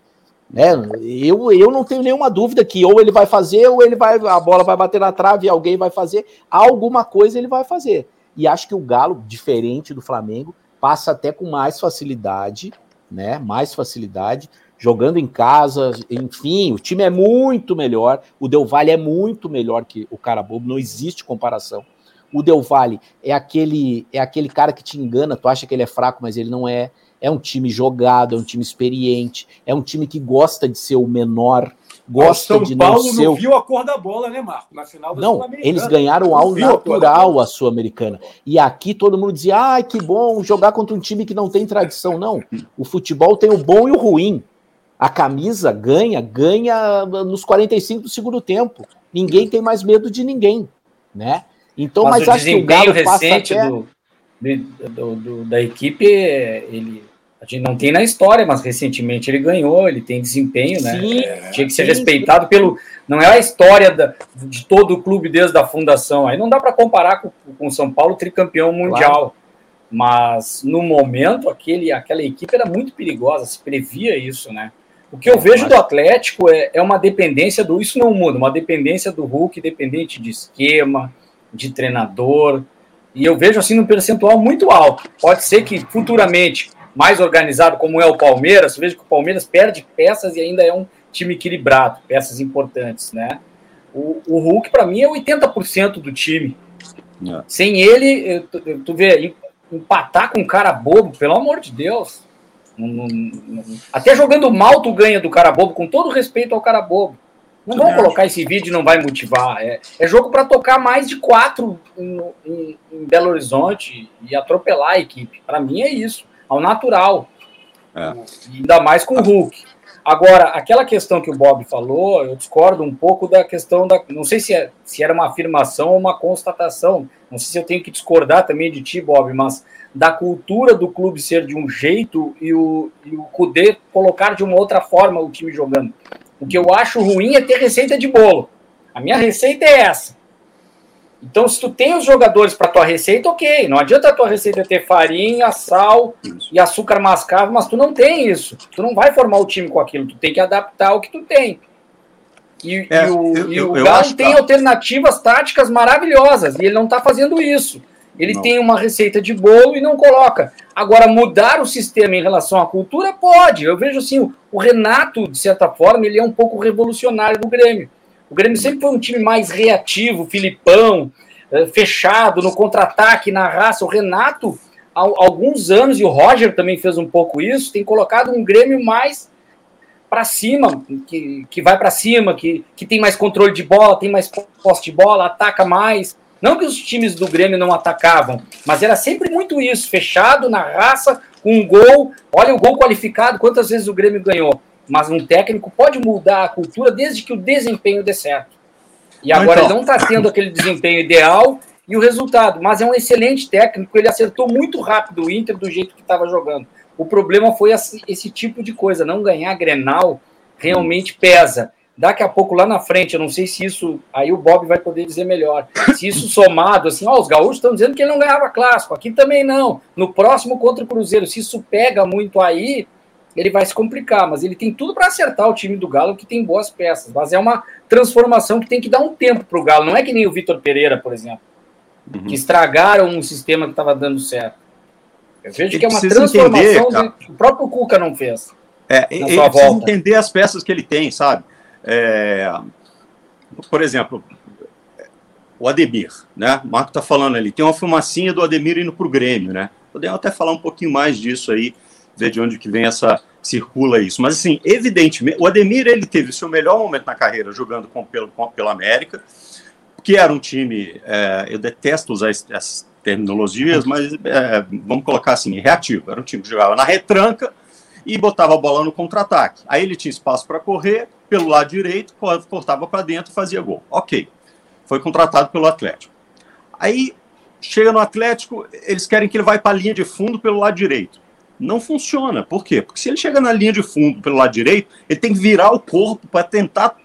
Né? Eu, eu não tenho nenhuma dúvida que ou ele vai fazer, ou ele vai, a bola vai bater na trave e alguém vai fazer. Alguma coisa ele vai fazer. E acho que o Galo, diferente do Flamengo, passa até com mais facilidade, né? Mais facilidade jogando em casa, enfim, o time é muito melhor, o Del Valle é muito melhor que o cara bobo, não existe comparação. O Del Valle é aquele é aquele cara que te engana, tu acha que ele é fraco, mas ele não é. É um time jogado, é um time experiente, é um time que gosta de ser o menor, gosta de não ser. não viu a cor da bola, né, Marco? Na final da Não, eles ganharam ao natural a Sul-Americana. E aqui todo mundo dizia: "Ai, que bom jogar contra um time que não tem tradição". Não, o futebol tem o bom e o ruim. A camisa ganha, ganha nos 45 do segundo tempo. Ninguém tem mais medo de ninguém, né? Então, mas, mas acho que o Galo recente até... do, do, do, da equipe, ele a gente não tem na história, mas recentemente ele ganhou, ele tem desempenho, né? Sim, é, Tinha que ser sim, respeitado pelo. Não é a história da, de todo o clube desde a fundação. Aí não dá para comparar com o São Paulo tricampeão mundial. Claro. Mas no momento, aquele, aquela equipe era muito perigosa, se previa isso, né? O que eu vejo do Atlético é, é uma dependência do. Isso não muda, uma dependência do Hulk, dependente de esquema, de treinador. E eu vejo assim num percentual muito alto. Pode ser que futuramente, mais organizado como é o Palmeiras, eu vejo que o Palmeiras perde peças e ainda é um time equilibrado, peças importantes, né? O, o Hulk, para mim, é 80% do time. É. Sem ele, tu, tu vê, empatar com um cara bobo, pelo amor de Deus. Até jogando mal, tu ganha do cara bobo, com todo respeito ao cara bobo. Não vão colocar esse vídeo não vai motivar. É, é jogo para tocar mais de quatro em, em, em, Belo Horizonte e atropelar a equipe. Para mim é isso, ao natural. É. Ainda mais com o Hulk. Agora, aquela questão que o Bob falou, eu discordo um pouco da questão da. Não sei se, é, se era uma afirmação ou uma constatação. Não sei se eu tenho que discordar também de ti, Bob, mas da cultura do clube ser de um jeito e o, e o Kudê colocar de uma outra forma o time jogando. O que eu acho ruim é ter receita de bolo. A minha receita é essa. Então, se tu tem os jogadores para tua receita, ok. Não adianta a tua receita ter farinha, sal e açúcar mascavo, mas tu não tem isso. Tu não vai formar o time com aquilo. Tu tem que adaptar o que tu tem. E, é, e o, eu, e o Galo tem alternativas táticas maravilhosas e ele não está fazendo isso. Ele não. tem uma receita de bolo e não coloca. Agora, mudar o sistema em relação à cultura, pode. Eu vejo assim, o Renato, de certa forma, ele é um pouco revolucionário do Grêmio. O Grêmio sempre foi um time mais reativo, Filipão, eh, fechado, no contra-ataque, na raça. O Renato, há alguns anos, e o Roger também fez um pouco isso, tem colocado um Grêmio mais para cima, que, que vai para cima, que, que tem mais controle de bola, tem mais posse de bola, ataca mais. Não que os times do Grêmio não atacavam, mas era sempre muito isso, fechado na raça, um gol. Olha o gol qualificado, quantas vezes o Grêmio ganhou. Mas um técnico pode mudar a cultura desde que o desempenho dê certo. E agora então... não está tendo aquele desempenho ideal e o resultado, mas é um excelente técnico, ele acertou muito rápido o Inter do jeito que estava jogando. O problema foi esse, tipo de coisa, não ganhar Grenal realmente pesa. Daqui a pouco, lá na frente, eu não sei se isso. Aí o Bob vai poder dizer melhor. Se isso somado, assim, ó, os gaúchos estão dizendo que ele não ganhava clássico, aqui também não. No próximo contra o Cruzeiro, se isso pega muito aí, ele vai se complicar. Mas ele tem tudo para acertar o time do Galo, que tem boas peças. Mas é uma transformação que tem que dar um tempo para o Galo. Não é que nem o Vitor Pereira, por exemplo, uhum. que estragaram um sistema que estava dando certo. Eu vejo ele que é uma transformação entender, que o próprio Cuca não fez. É, ele precisa volta. entender as peças que ele tem, sabe? É, por exemplo, o Ademir, né? O Marco está falando ali, tem uma fumacinha do Ademir indo para o Grêmio, né? Podemos até falar um pouquinho mais disso aí, ver de onde que vem essa circula isso. Mas assim, evidentemente, o Ademir ele teve o seu melhor momento na carreira jogando com, pelo, com, pela América, que era um time, é, eu detesto usar essas terminologias, mas é, vamos colocar assim, reativo. Era um time que jogava na retranca e botava a bola no contra-ataque. Aí ele tinha espaço para correr, pelo lado direito, cortava para dentro e fazia gol. Ok. Foi contratado pelo Atlético. Aí chega no Atlético, eles querem que ele vá para a linha de fundo pelo lado direito. Não funciona. Por quê? Porque se ele chega na linha de fundo pelo lado direito, ele tem que virar o corpo para tentar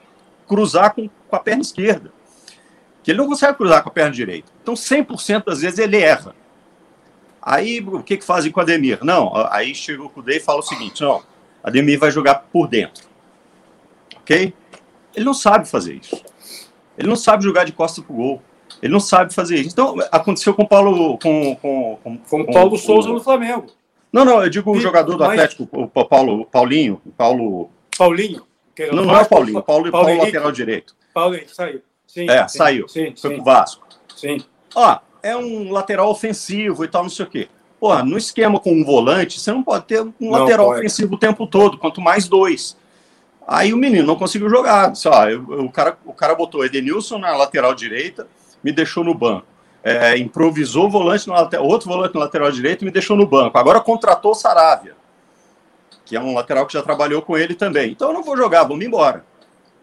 cruzar com, com a perna esquerda. que ele não consegue cruzar com a perna direita. Então, 100% das vezes ele erra. Aí, o que, que fazem com o Ademir? Não, aí chega o Kudê e fala o seguinte: não, Ademir vai jogar por dentro. Ok? Ele não sabe fazer isso. Ele não sabe jogar de costas pro gol. Ele não sabe fazer isso. Então, aconteceu com o Paulo. Com, com, com, com, com Paulo Souza no Flamengo. Não, não, eu digo o jogador do Atlético, o Paulo, Paulinho, Paulo. Paulinho? Não, não é o Paulinho, Paulo, Paulo, Paulo lateral direito. Paulinho, saiu. Sim, é, sim, saiu. Sim, foi sim. pro Vasco. Sim. Ó, é um lateral ofensivo e tal, não sei o quê. Pô, no esquema com um volante, você não pode ter um não lateral pode. ofensivo o tempo todo, quanto mais dois. Aí o menino não conseguiu jogar. Disse, ó, eu, eu, o, cara, o cara botou Edenilson na lateral direita, me deixou no banco. É, improvisou volante no outro volante no lateral direito e me deixou no banco. Agora contratou o Saravia, que é um lateral que já trabalhou com ele também. Então eu não vou jogar, vamos embora.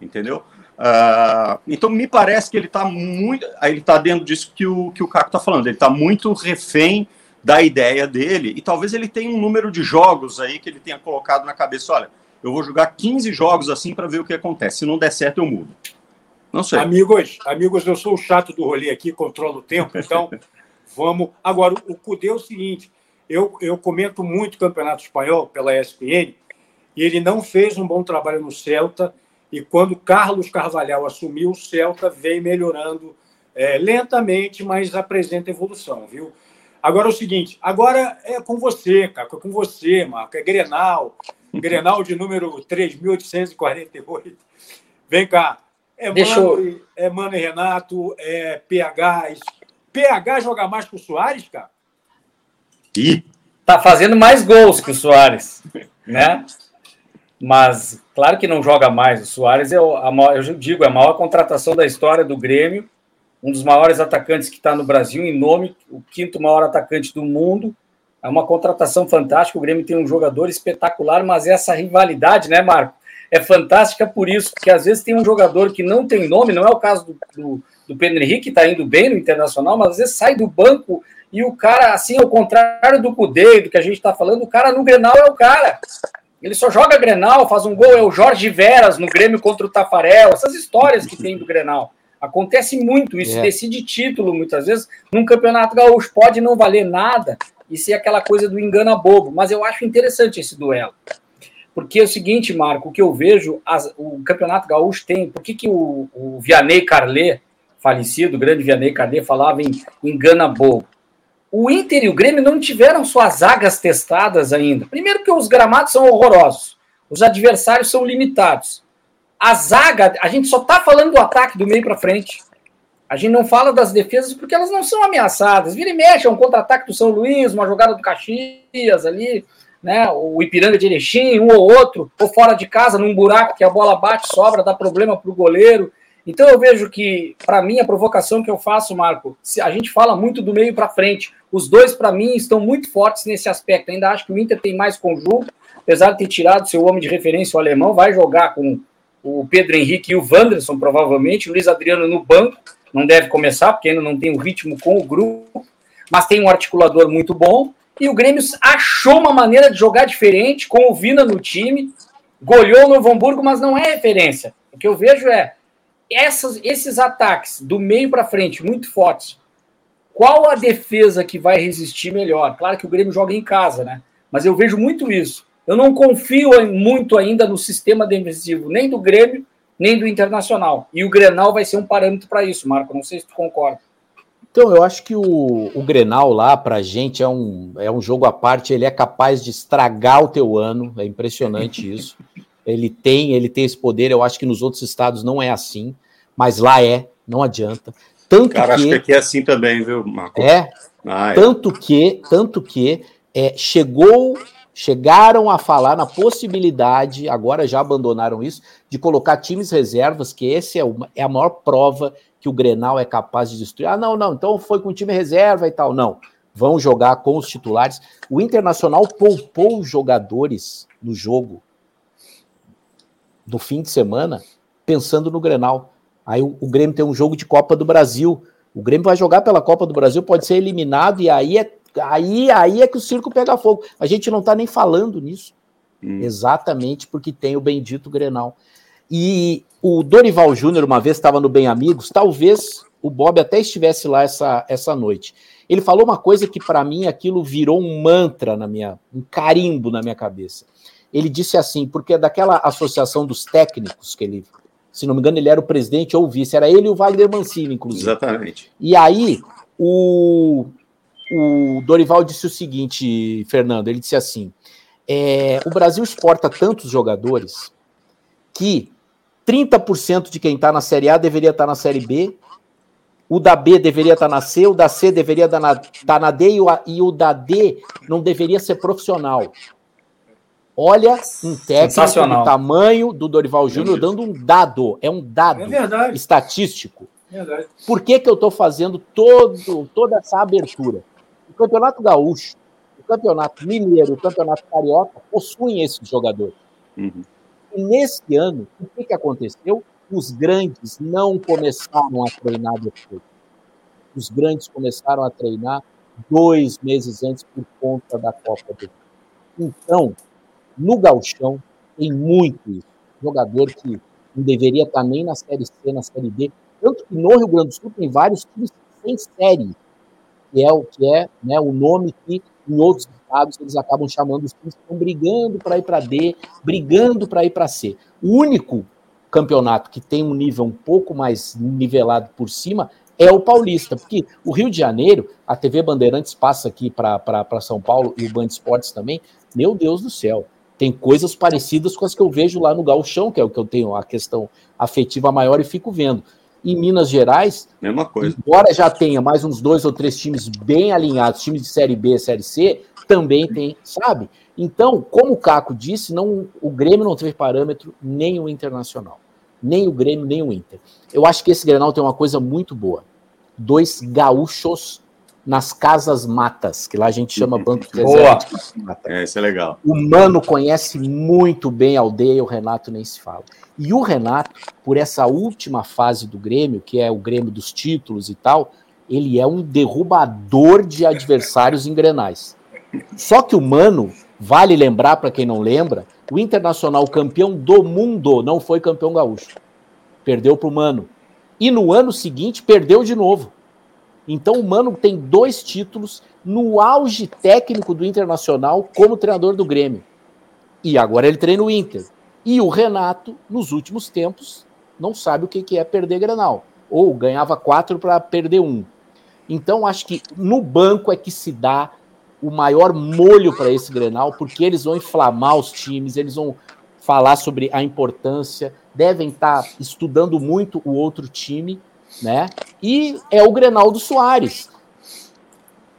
Entendeu? Uh, então me parece que ele está muito. Ele está dentro disso que o, que o Caco está falando. Ele está muito refém da ideia dele, e talvez ele tenha um número de jogos aí que ele tenha colocado na cabeça. Olha, eu vou jogar 15 jogos assim para ver o que acontece. Se não der certo, eu mudo. Não sei. Amigos, amigos, eu sou o chato do rolê aqui, controlo o tempo, [LAUGHS] então vamos. Agora, o Cudê é o seguinte: eu, eu comento muito Campeonato Espanhol pela ESPN, e ele não fez um bom trabalho no Celta, e quando Carlos Carvalhal assumiu, o Celta vem melhorando é, lentamente, mas apresenta evolução, viu? Agora é o seguinte, agora é com você, cara, é com você, Marco, é Grenal, [LAUGHS] Grenal de número 3.848. Vem cá, é Deixa Mano, eu... é Mano e Renato, é PH. PH joga mais que o Soares, cara? Ih. Tá fazendo mais gols que o Soares, né? Mas claro que não joga mais. O Soares é a maior, eu digo, é a maior contratação da história do Grêmio, um dos maiores atacantes que está no Brasil, em nome, o quinto maior atacante do mundo. É uma contratação fantástica. O Grêmio tem um jogador espetacular, mas essa rivalidade, né, Marco? É fantástica por isso, porque às vezes tem um jogador que não tem nome, não é o caso do, do, do Pedro Henrique, que está indo bem no Internacional, mas às vezes sai do banco e o cara, assim, ao contrário do Cudê, do que a gente está falando, o cara no Grenal é o cara. Ele só joga Grenal, faz um gol, é o Jorge Veras no Grêmio contra o Tafarel, essas histórias que tem do Grenal. Acontece muito isso, é. decide título muitas vezes. Num campeonato gaúcho pode não valer nada e ser aquela coisa do engana bobo, mas eu acho interessante esse duelo. Porque é o seguinte, Marco, o que eu vejo, as, o Campeonato Gaúcho tem. Por que, que o, o Vianney Carlet, falecido, o grande Vianney Carlet, falava em engana bobo? O Inter e o Grêmio não tiveram suas zagas testadas ainda. Primeiro, que os gramados são horrorosos, os adversários são limitados. A zaga, a gente só está falando do ataque do meio para frente. A gente não fala das defesas porque elas não são ameaçadas. Vira e mexe, é um contra-ataque do São Luís, uma jogada do Caxias ali, né? O Ipiranga de Erechim, um ou outro, ou fora de casa, num buraco que a bola bate, sobra, dá problema para o goleiro. Então eu vejo que, para mim, a provocação que eu faço, Marco, a gente fala muito do meio para frente. Os dois, para mim, estão muito fortes nesse aspecto. Ainda acho que o Inter tem mais conjunto, apesar de ter tirado seu homem de referência, o alemão, vai jogar com o Pedro Henrique e o Wanderson, provavelmente, o Luiz Adriano no banco, não deve começar, porque ainda não tem o ritmo com o grupo, mas tem um articulador muito bom. E o Grêmio achou uma maneira de jogar diferente, com o Vina no time, goleou o Novo Hamburgo, mas não é referência. O que eu vejo é essas, esses ataques do meio para frente, muito fortes. Qual a defesa que vai resistir melhor? Claro que o Grêmio joga em casa, né? Mas eu vejo muito isso. Eu não confio muito ainda no sistema defensivo, nem do Grêmio, nem do Internacional. E o Grenal vai ser um parâmetro para isso, Marco. Não sei se tu concorda. Então, eu acho que o, o Grenal lá, pra gente, é um, é um jogo à parte, ele é capaz de estragar o teu ano, é impressionante [LAUGHS] isso. Ele tem, ele tem esse poder, eu acho que nos outros estados não é assim, mas lá é, não adianta. Tanto Cara, que, acho que aqui é assim também, viu, Marco? É, ah, é. tanto que, tanto que é, chegou, chegaram a falar na possibilidade, agora já abandonaram isso, de colocar times reservas, que esse é, uma, é a maior prova que o Grenal é capaz de destruir. Ah, não, não, então foi com time reserva e tal. Não, vão jogar com os titulares. O Internacional poupou os jogadores no jogo do fim de semana, pensando no Grenal. Aí o, o, Grêmio tem um jogo de Copa do Brasil. O Grêmio vai jogar pela Copa do Brasil, pode ser eliminado, e aí é, aí, aí é que o circo pega fogo. A gente não está nem falando nisso. Hum. Exatamente porque tem o bendito Grenal. E o Dorival Júnior, uma vez estava no Bem Amigos, talvez o Bob até estivesse lá essa, essa noite. Ele falou uma coisa que para mim aquilo virou um mantra na minha, um carimbo na minha cabeça. Ele disse assim, porque daquela associação dos técnicos que ele, se não me engano, ele era o presidente ou o vice, era ele e o Wagner Mancini, inclusive. Exatamente. E aí o, o Dorival disse o seguinte, Fernando, ele disse assim: é, o Brasil exporta tantos jogadores que 30% de quem está na Série A deveria estar tá na Série B, o da B deveria estar tá na C, o da C deveria estar tá na, tá na D e o, e o da D não deveria ser profissional. Olha um técnico do tamanho do Dorival Júnior dando um dado, é um dado é estatístico. Verdade. Por que, que eu estou fazendo todo, toda essa abertura? O Campeonato Gaúcho, o Campeonato Mineiro, o Campeonato Carioca possuem esses jogadores. Uhum. E nesse ano, o que, que aconteceu? Os grandes não começaram a treinar depois. Os grandes começaram a treinar dois meses antes por conta da Copa do Mundo. Então, no galchão tem muito isso. Jogador que não deveria estar nem na Série C, na Série D. Tanto que no Rio Grande do Sul tem vários times sem série, que é o que é né, o nome que em outros estados eles acabam chamando os times que estão brigando para ir para D, brigando para ir para C. O único campeonato que tem um nível um pouco mais nivelado por cima é o paulista, porque o Rio de Janeiro, a TV Bandeirantes passa aqui para São Paulo e o Band Esportes também, meu Deus do céu, tem coisas parecidas com as que eu vejo lá no Galchão, que é o que eu tenho a questão afetiva maior e fico vendo. Em Minas Gerais, mesma coisa. Embora já tenha mais uns dois ou três times bem alinhados, times de Série B, Série C, também tem, sabe? Então, como o Caco disse, não, o Grêmio não teve parâmetro nem o Internacional. Nem o Grêmio, nem o Inter. Eu acho que esse Grenal tem uma coisa muito boa. Dois gaúchos nas casas matas, que lá a gente chama banco de reserva. É, isso é legal. O Mano conhece muito bem a aldeia, o Renato nem se fala. E o Renato, por essa última fase do Grêmio, que é o Grêmio dos títulos e tal, ele é um derrubador de adversários em grenais. Só que o Mano, vale lembrar para quem não lembra, o Internacional campeão do mundo não foi campeão gaúcho. Perdeu para o Mano. E no ano seguinte perdeu de novo. Então o Mano tem dois títulos no auge técnico do Internacional como treinador do Grêmio. E agora ele treina o Inter. E o Renato, nos últimos tempos, não sabe o que é perder Granal. Ou ganhava quatro para perder um. Então acho que no banco é que se dá o maior molho para esse Grenal, porque eles vão inflamar os times, eles vão falar sobre a importância, devem estar tá estudando muito o outro time né? E é o Grenaldo Soares.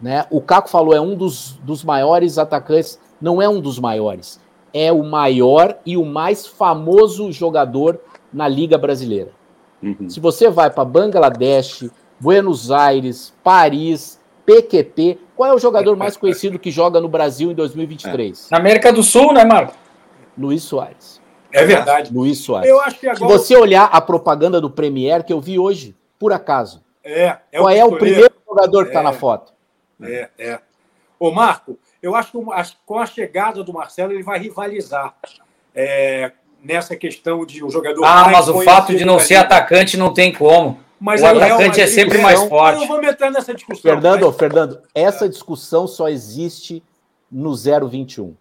Né? O Caco falou, é um dos, dos maiores atacantes, não é um dos maiores, é o maior e o mais famoso jogador na Liga Brasileira. Uhum. Se você vai para Bangladesh, Buenos Aires, Paris, PQP, qual é o jogador mais conhecido que joga no Brasil em 2023? É. Na América do Sul, né, Marco? Luiz Soares. É verdade. Luiz Soares. Eu acho que agora... Se você olhar a propaganda do Premier que eu vi hoje, por acaso. É, é Qual é o primeiro jogador que está é, na foto? É, é. Ô, Marco, eu acho que com a chegada do Marcelo ele vai rivalizar é, nessa questão de um jogador. Ah, mas o fato de não ser atacante não tem como. Mas o atacante é sempre mais forte. Eu vou meter nessa discussão. Fernando, mas... Fernando, essa discussão só existe no 021.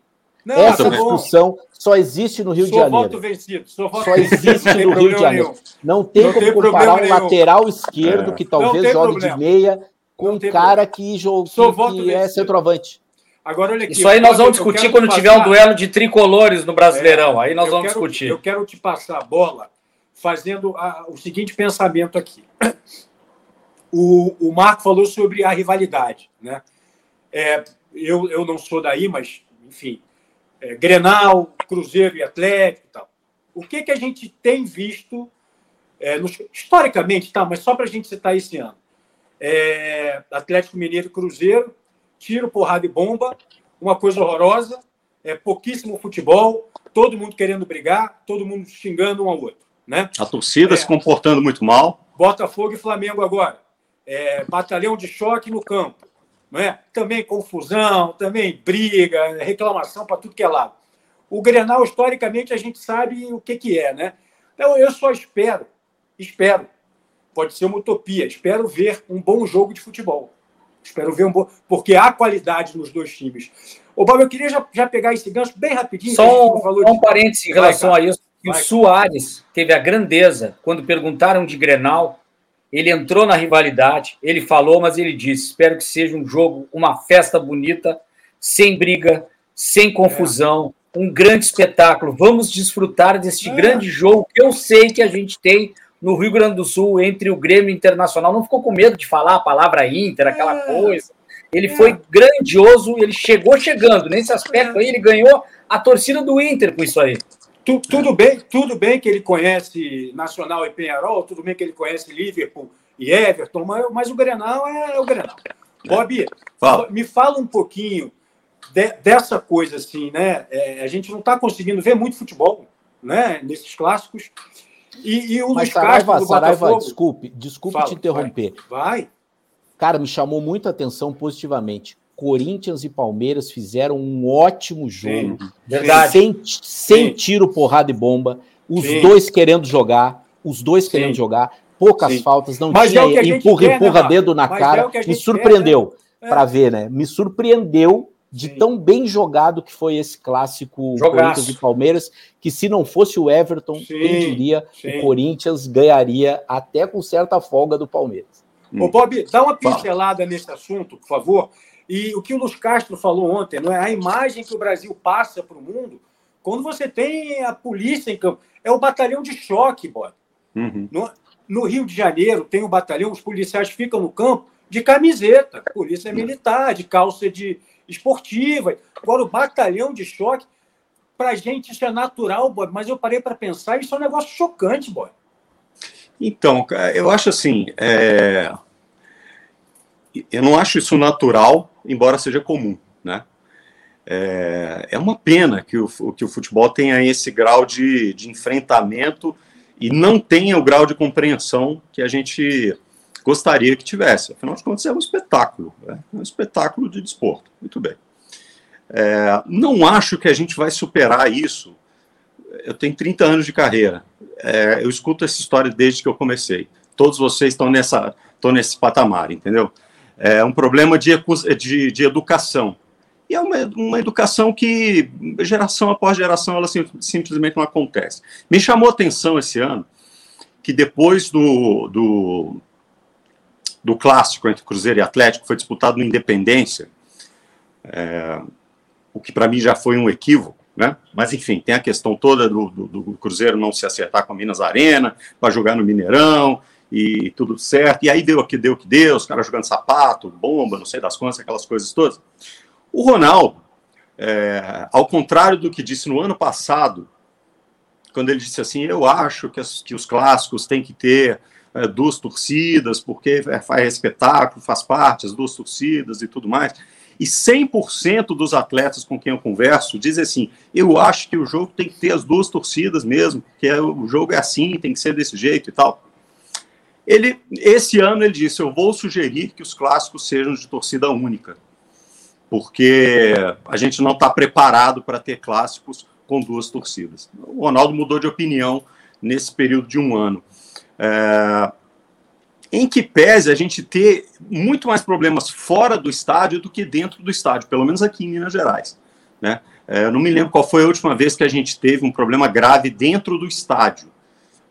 Não, Essa tá discussão só existe no Rio sou de Janeiro. Voto vencido, sou voto só existe no Rio de Janeiro. Nenhum. Não tem não como tem comparar um nenhum. lateral esquerdo é. que talvez jogue problema. de meia com um cara que, joga, que, que é centroavante. Agora, olha aqui, Isso aí nós vamos discutir quando tiver um duelo de tricolores no Brasileirão. É, aí nós vamos quero, discutir. Eu quero te passar a bola fazendo a, o seguinte pensamento aqui. O, o Marco falou sobre a rivalidade. Né? É, eu, eu não sou daí, mas, enfim, é, Grenal, Cruzeiro e Atlético e tal. O que, que a gente tem visto, é, nos, historicamente, tá, mas só para a gente citar esse ano. É, Atlético Mineiro e Cruzeiro, tiro, porrada e bomba, uma coisa horrorosa, é, pouquíssimo futebol, todo mundo querendo brigar, todo mundo xingando um ao outro. Né? A torcida é, se comportando muito mal. Botafogo e Flamengo agora. É, batalhão de choque no campo não é? Também confusão, também briga, reclamação para tudo que é lado. O Grenal, historicamente, a gente sabe o que, que é, né? Então, eu só espero, espero pode ser uma utopia. Espero ver um bom jogo de futebol. Espero ver um bom. Porque há qualidade nos dois times. Ô, Bob, eu queria já, já pegar esse gancho bem rapidinho. Só um, um de... parênteses em relação Vai, a isso. Que o Soares teve a grandeza, quando perguntaram de Grenal, ele entrou na rivalidade, ele falou, mas ele disse: espero que seja um jogo, uma festa bonita, sem briga, sem confusão, é. um grande espetáculo. Vamos desfrutar deste é. grande jogo que eu sei que a gente tem no Rio Grande do Sul entre o Grêmio Internacional. Não ficou com medo de falar a palavra Inter, aquela é. coisa. Ele é. foi grandioso, ele chegou chegando. Nesse aspecto aí, ele ganhou a torcida do Inter com isso aí. Tu, tudo bem, tudo bem que ele conhece Nacional e Penharol, tudo bem que ele conhece Liverpool e Everton, mas, mas o Grenal é o Grenal. É. Bob, fala. me fala um pouquinho de, dessa coisa assim, né? É, a gente não está conseguindo ver muito futebol, né? Nesses clássicos. E, e o Mas Saraiva, do Saraiva, Botafogo... desculpe, desculpe Fala, te interromper. Vai, vai. Cara, me chamou muita atenção positivamente. Corinthians e Palmeiras fizeram um ótimo jogo. Sim, verdade. Sem, sem tiro, porrada e bomba. Os Sim. dois querendo jogar. Os dois querendo jogar. Poucas faltas, não Mas tinha é empurra, quer, empurra né, dedo na Mas cara. É me surpreendeu né? para ver, né? Me surpreendeu de tão bem jogado que foi esse clássico Jogaço. Corinthians e Palmeiras, que se não fosse o Everton, quem diria, o Corinthians ganharia até com certa folga do Palmeiras. Ô, Bob, dá uma pincelada Fala. nesse assunto, por favor. E o que o Luiz Castro falou ontem, não é a imagem que o Brasil passa para o mundo quando você tem a polícia em campo. É o batalhão de choque, Bob. Uhum. No, no Rio de Janeiro tem o batalhão, os policiais ficam no campo de camiseta, polícia militar, de calça de, esportiva. Agora, o batalhão de choque, para a gente isso é natural, boy, mas eu parei para pensar, isso é um negócio chocante, boy. Então, eu acho assim, é... eu não acho isso natural, embora seja comum, né? É, é uma pena que o, que o futebol tenha esse grau de, de enfrentamento e não tenha o grau de compreensão que a gente gostaria que tivesse. Afinal de contas, é um espetáculo, né? é um espetáculo de desporto. Muito bem. É, não acho que a gente vai superar isso. Eu tenho 30 anos de carreira. É, eu escuto essa história desde que eu comecei. Todos vocês estão nessa, estão nesse patamar, entendeu? É um problema de, de, de educação. E é uma, uma educação que, geração após geração, ela sim, simplesmente não acontece. Me chamou a atenção esse ano que depois do, do, do clássico entre Cruzeiro e Atlético foi disputado no Independência, é, o que para mim já foi um equívoco, né? Mas enfim, tem a questão toda do, do, do Cruzeiro não se acertar com a Minas Arena para jogar no Mineirão e tudo certo. E aí deu que deu que deu, os caras jogando sapato, bomba, não sei das contas, aquelas coisas todas. O Ronaldo, é, ao contrário do que disse no ano passado, quando ele disse assim, eu acho que, as, que os clássicos têm que ter é, duas torcidas, porque é, faz espetáculo, faz parte, as duas torcidas e tudo mais. E 100% dos atletas com quem eu converso dizem assim: eu acho que o jogo tem que ter as duas torcidas mesmo, que é, o jogo é assim, tem que ser desse jeito e tal. Ele, esse ano ele disse: eu vou sugerir que os clássicos sejam de torcida única, porque a gente não está preparado para ter clássicos com duas torcidas. O Ronaldo mudou de opinião nesse período de um ano. É, em que pese a gente ter muito mais problemas fora do estádio do que dentro do estádio, pelo menos aqui em Minas Gerais. Né? É, não me lembro qual foi a última vez que a gente teve um problema grave dentro do estádio,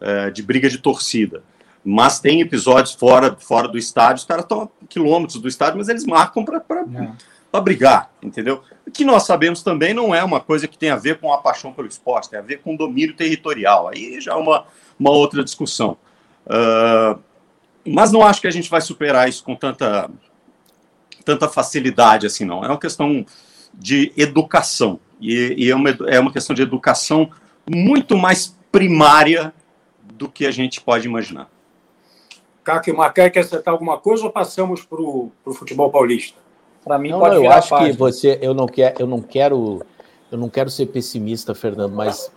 é, de briga de torcida. Mas tem episódios fora, fora do estádio, os caras estão a quilômetros do estádio, mas eles marcam para é. brigar, entendeu? O que nós sabemos também não é uma coisa que tem a ver com a paixão pelo esporte, tem a ver com domínio territorial. Aí já é uma, uma outra discussão. Uh, mas não acho que a gente vai superar isso com tanta, tanta facilidade assim, não. É uma questão de educação. E, e é, uma, é uma questão de educação muito mais primária do que a gente pode imaginar. Caco e Macaé, quer acertar alguma coisa ou passamos para o futebol paulista? Para mim, não, pode não, eu acho que você, eu não quero, eu não quero, eu não quero ser pessimista, Fernando, mas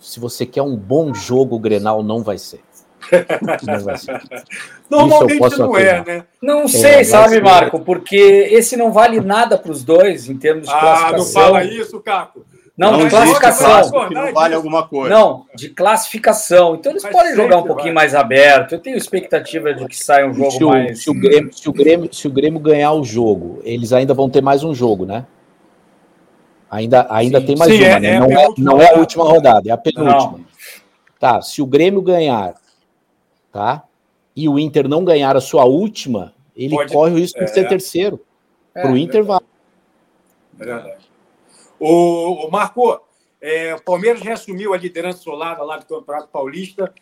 se você quer um bom jogo, o Grenal não vai ser. [LAUGHS] Normalmente não é, né? Não é, sei, sabe, Marco, porque esse não vale nada para os dois em termos de ah, classificação. Ah, não fala isso, Caco. Não, Não de classificação. clássico que não vale alguma coisa. Não, de classificação. Então eles Mas podem jogar um pouquinho vai. mais aberto. Eu tenho expectativa de que saia um jogo se, o, mais. se, o Grêmio, se, o Grêmio, se o Grêmio ganhar o jogo, eles ainda vão ter mais um jogo, né? Ainda, ainda Sim. tem mais Sim, uma, é- né? é não, é, não é a última rodada, é a penúltima. Não. Tá, se o Grêmio ganhar, tá? E o Inter não ganhar a sua última, ele Pode- corre o risco de é. ser terceiro. É, Pro Inter vai. É verdade. O, o Marco, é, o Palmeiras reassumiu a liderança isolada lá do Campeonato Paulista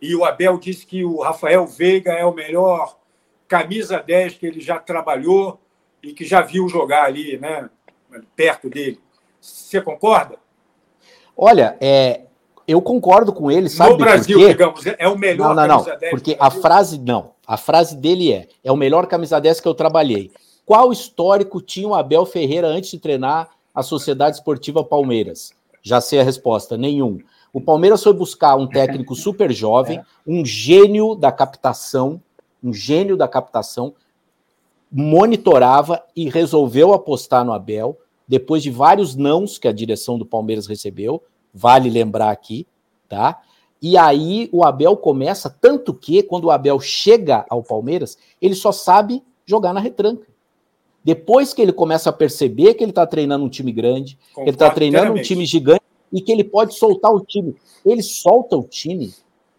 e o Abel disse que o Rafael Veiga é o melhor camisa 10 que ele já trabalhou e que já viu jogar ali, né, perto dele. Você concorda? Olha, é, eu concordo com ele, sabe no Brasil, digamos, é o melhor Não, não, não. camisa 10 Porque a frase, não. A frase dele é: é o melhor camisa 10 que eu trabalhei. Qual histórico tinha o Abel Ferreira antes de treinar a Sociedade Esportiva Palmeiras? Já sei a resposta: nenhum. O Palmeiras foi buscar um técnico [LAUGHS] super jovem, um gênio da captação, um gênio da captação, monitorava e resolveu apostar no Abel, depois de vários nãos que a direção do Palmeiras recebeu, vale lembrar aqui, tá? E aí o Abel começa, tanto que quando o Abel chega ao Palmeiras, ele só sabe jogar na retranca. Depois que ele começa a perceber que ele está treinando um time grande, que ele está treinando um time gigante e que ele pode soltar o time. Ele solta o time,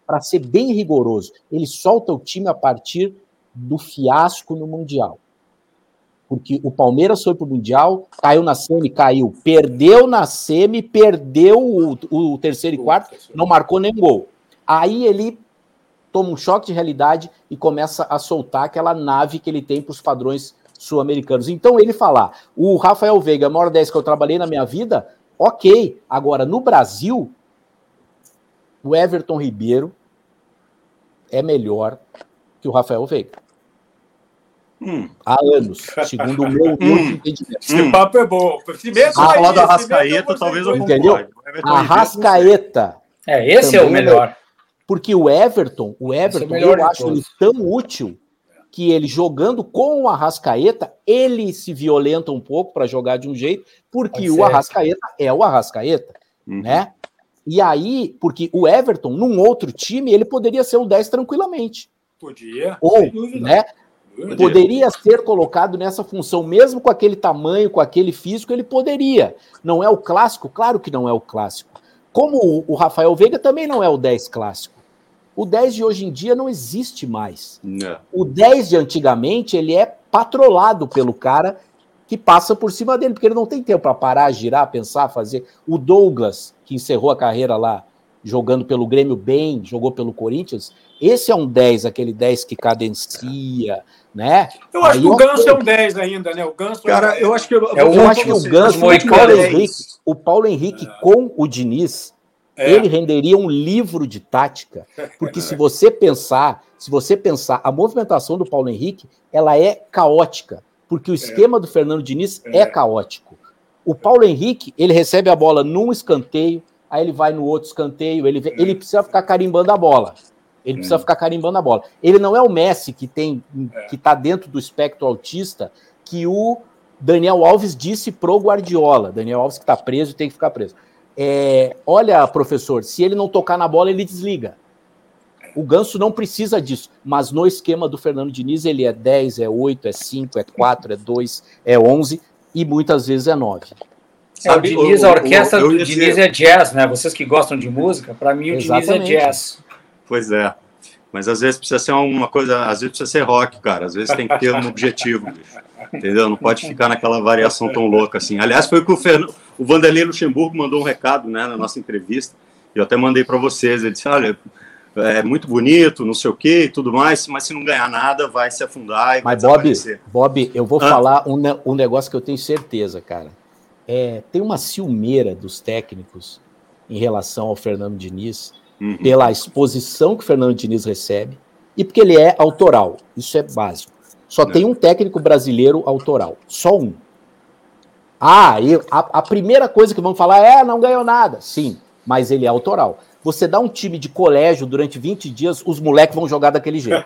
para ser bem rigoroso, ele solta o time a partir do fiasco no Mundial. Porque o Palmeiras foi para o Mundial, caiu na semi, caiu. Perdeu na semi, perdeu o, o terceiro e quarto, não marcou nem gol. Aí ele toma um choque de realidade e começa a soltar aquela nave que ele tem para os padrões sul-americanos. Então ele falar, o Rafael Veiga, a maior 10 que eu trabalhei na minha vida, ok. Agora, no Brasil, o Everton Ribeiro é melhor que o Rafael Veiga. Hum. Há anos, [LAUGHS] segundo o meu humilde entendimento. Esse Hum. papo é bom. Se mesmo aí, falar Arrascaeta, você talvez eu Entendeu? Ribeiro, Arrascaeta, É, esse é o melhor. porque o Everton, o é o Everton, melhor eu acho todos. ele tão útil que ele jogando com o Arrascaeta, ele se violenta um pouco para jogar de um jeito, porque o. Arrascaeta é o Arrascaeta, Uhum. né? E aí, porque o Everton, num outro time, ele poderia ser o 10 tranquilamente. Podia. Ou, sem dúvida. né? Podia. Poderia ser colocado nessa função, mesmo com aquele tamanho, com aquele físico, ele poderia. Não é o clássico? Claro que não é o clássico. Como o- o Rafael Veiga também não é o 10 clássico. O 10 de hoje em dia não existe mais. É. O 10 de antigamente, ele é patrolado pelo cara que passa por cima dele, porque ele não tem tempo para parar, girar, pensar, fazer. O Douglas, que encerrou a carreira lá jogando pelo Grêmio bem, jogou pelo Corinthians, esse é um 10, aquele 10 que cadencia, né? Eu acho Aí que o eu- Ganso é um 10 ainda, né? O Ganso Cara, eu acho que. Eu, É o Eu acho que o Ganso, o Paulo. Henrique, o Paulo Henrique com o Diniz, É. ele renderia um livro de tática, porque se você pensar, se você pensar, a movimentação do Paulo Henrique, ela é caótica, porque o esquema do Fernando Diniz é. É. caótico. O Paulo Henrique, ele recebe a bola num escanteio, aí ele vai no outro escanteio, ele, vê- ele precisa ficar carimbando a bola. Ele precisa ficar carimbando a bola. Ele não é o Messi que tem que está dentro do espectro autista que o Daniel Alves disse pro Guardiola. Daniel Alves que está preso e tem que ficar preso. É, olha, professor, se ele não tocar na bola, ele desliga. O Ganso não precisa disso, mas no esquema do Fernando Diniz, ele é 10, é 8, é 5, é 4, é 2, é 11 e muitas vezes é 9. É, o Diniz, a orquestra eu- eu do Diniz dizer- é jazz, né? Vocês que gostam de música, para mim o Diniz é Exatamente. jazz. Pois é. Mas às vezes precisa ser uma coisa, às vezes precisa ser rock, cara. Às vezes tem que ter um objetivo, bicho. entendeu? Não pode ficar naquela variação tão louca assim. Aliás, foi o que o, Fern... o Vanderlei Luxemburgo mandou um recado né, na nossa entrevista. Eu até mandei para vocês. Ele disse: olha, é muito bonito, não sei o quê e tudo mais, mas se não ganhar nada, vai se afundar e vai Mas, Bob. Bob, eu vou Ah. falar um, um negócio que eu tenho certeza, cara. É, tem uma ciumeira dos técnicos em relação ao Fernando Diniz, Uhum. pela exposição que o Fernando Diniz recebe e porque ele é autoral. Isso é básico. Só É. tem um técnico brasileiro autoral. Só um. Ah, e a, a primeira coisa que vão falar é: não ganhou nada. Sim, mas ele é autoral. Você dá um time de colégio durante 20 dias, os moleques vão jogar daquele jeito.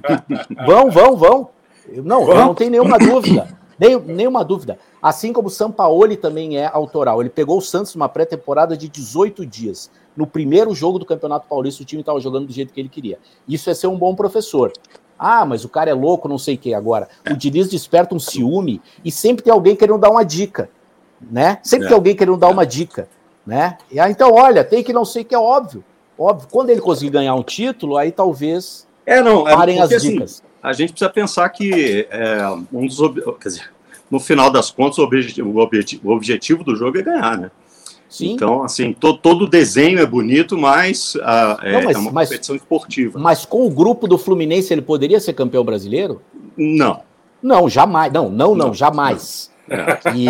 [LAUGHS] vão, vão, vão. Eu- Não, eu não tenho nenhuma dúvida. Nem, nenhuma dúvida. Assim como o Sampaoli também é autoral. Ele pegou o Santos numa pré-temporada de 18 dias. No primeiro jogo do Campeonato Paulista, o time estava jogando do jeito que ele queria. Isso é ser um bom professor. Ah, mas o cara é louco, não sei o que. Agora, o Diniz desperta um ciúme e sempre tem alguém querendo dar uma dica, né? Sempre é. tem alguém querendo dar uma dica, né? E, ah, então, olha, tem que não sei o que, é óbvio. Óbvio, quando ele conseguir ganhar um título, aí talvez é, não, é, parem porque, as assim, dicas. Assim, a gente precisa pensar que é, um dos, quer dizer, no final das contas, o objetivo, o objetivo, o objetivo do jogo é ganhar, né? Sim. Então, assim, to, todo o desenho é bonito, mas, uh, é, mas, é, uma mas, competição esportiva. Mas com o grupo do Fluminense, ele poderia ser campeão brasileiro? Não. Não, jamais. Não, não, não, jamais. É. E,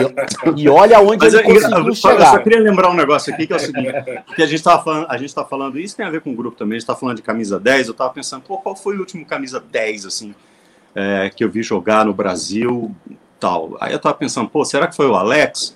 e, olha onde Mas ele conseguiu eu, chegar. Eu só queria lembrar um negócio aqui, que é o seguinte, que a gente estava falando, a gente tá falando, isso tem a ver com o grupo também, a gente está falando de camisa 10, eu estava pensando, pô, qual foi o último camisa 10, assim, é, que eu vi jogar no Brasil, tal. Aí eu estava pensando, pô, será que foi o Alex?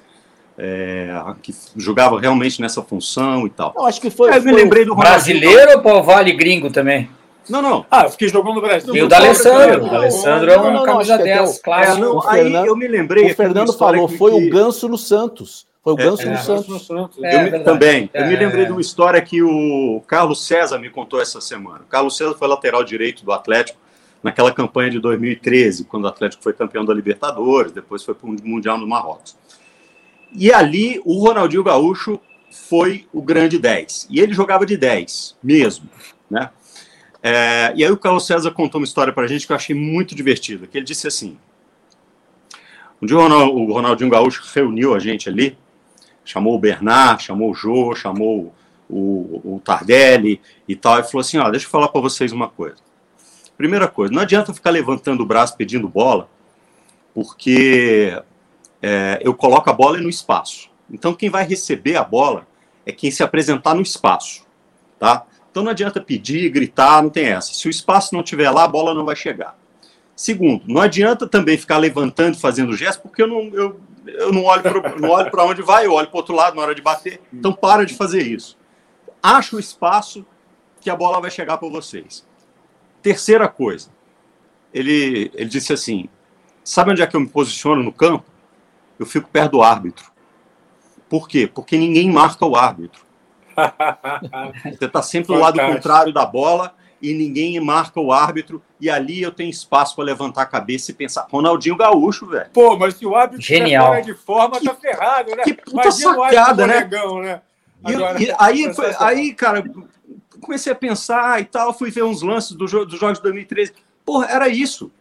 É, que jogava realmente nessa função e tal. Eu acho que foi. eu me lembrei do Brasileiro ou Vale Gringo também? Não, não. Ah, eu fiquei jogando no Brasil. E o da Alessandro. O Alessandro é uma camisa 10, claro. Não, aí eu me lembrei. O Fernando falou, foi o Ganso no Santos. Foi o é, Ganso é, no Santos. É, eu me, também. eu me lembrei de uma história que o Carlos César me contou essa semana. O Carlos César foi lateral direito do Atlético naquela campanha de 2013, quando o Atlético foi campeão da Libertadores, depois foi para o Mundial no Marrocos. E ali o Ronaldinho Gaúcho foi o grande 10. E ele jogava de 10 mesmo, né? É, e aí o Carlos César contou uma história para a gente que eu achei muito divertida, que ele disse assim, um dia o Ronaldinho Gaúcho reuniu a gente ali, chamou o Bernard, chamou o Jô, chamou o, o Tardelli e tal, e falou assim, ó, deixa eu falar para vocês uma coisa. Primeira coisa, não adianta ficar levantando o braço pedindo bola, porque é, eu coloco a bola no espaço. Então, quem vai receber a bola é quem se apresentar no espaço, tá? Então, não adianta pedir, gritar, não tem essa. Se o espaço não tiver lá, a bola não vai chegar. Segundo, não adianta também ficar levantando, fazendo gesto, porque eu não, eu, eu não olho para onde vai, eu olho para outro lado na hora de bater. Então, para de fazer isso. Acha o espaço que a bola vai chegar para vocês. Terceira coisa, ele, ele disse assim: sabe onde é que eu me posiciono no campo? Eu fico perto do árbitro. Por quê? Porque ninguém marca o árbitro. [LAUGHS] Você está sempre do lado contrário da bola e ninguém marca o árbitro. E ali eu tenho espaço para levantar a cabeça e pensar: Ronaldinho Gaúcho, velho. Pô, mas se o árbitro Genial. fora de forma, que, tá ferrado, né? Que puta Imagina sacada, né? né? Agora, e, e, aí, foi, aí, cara, comecei a pensar e tal, fui ver uns lances do jogo, dos jogos de 2013. Porra, era isso.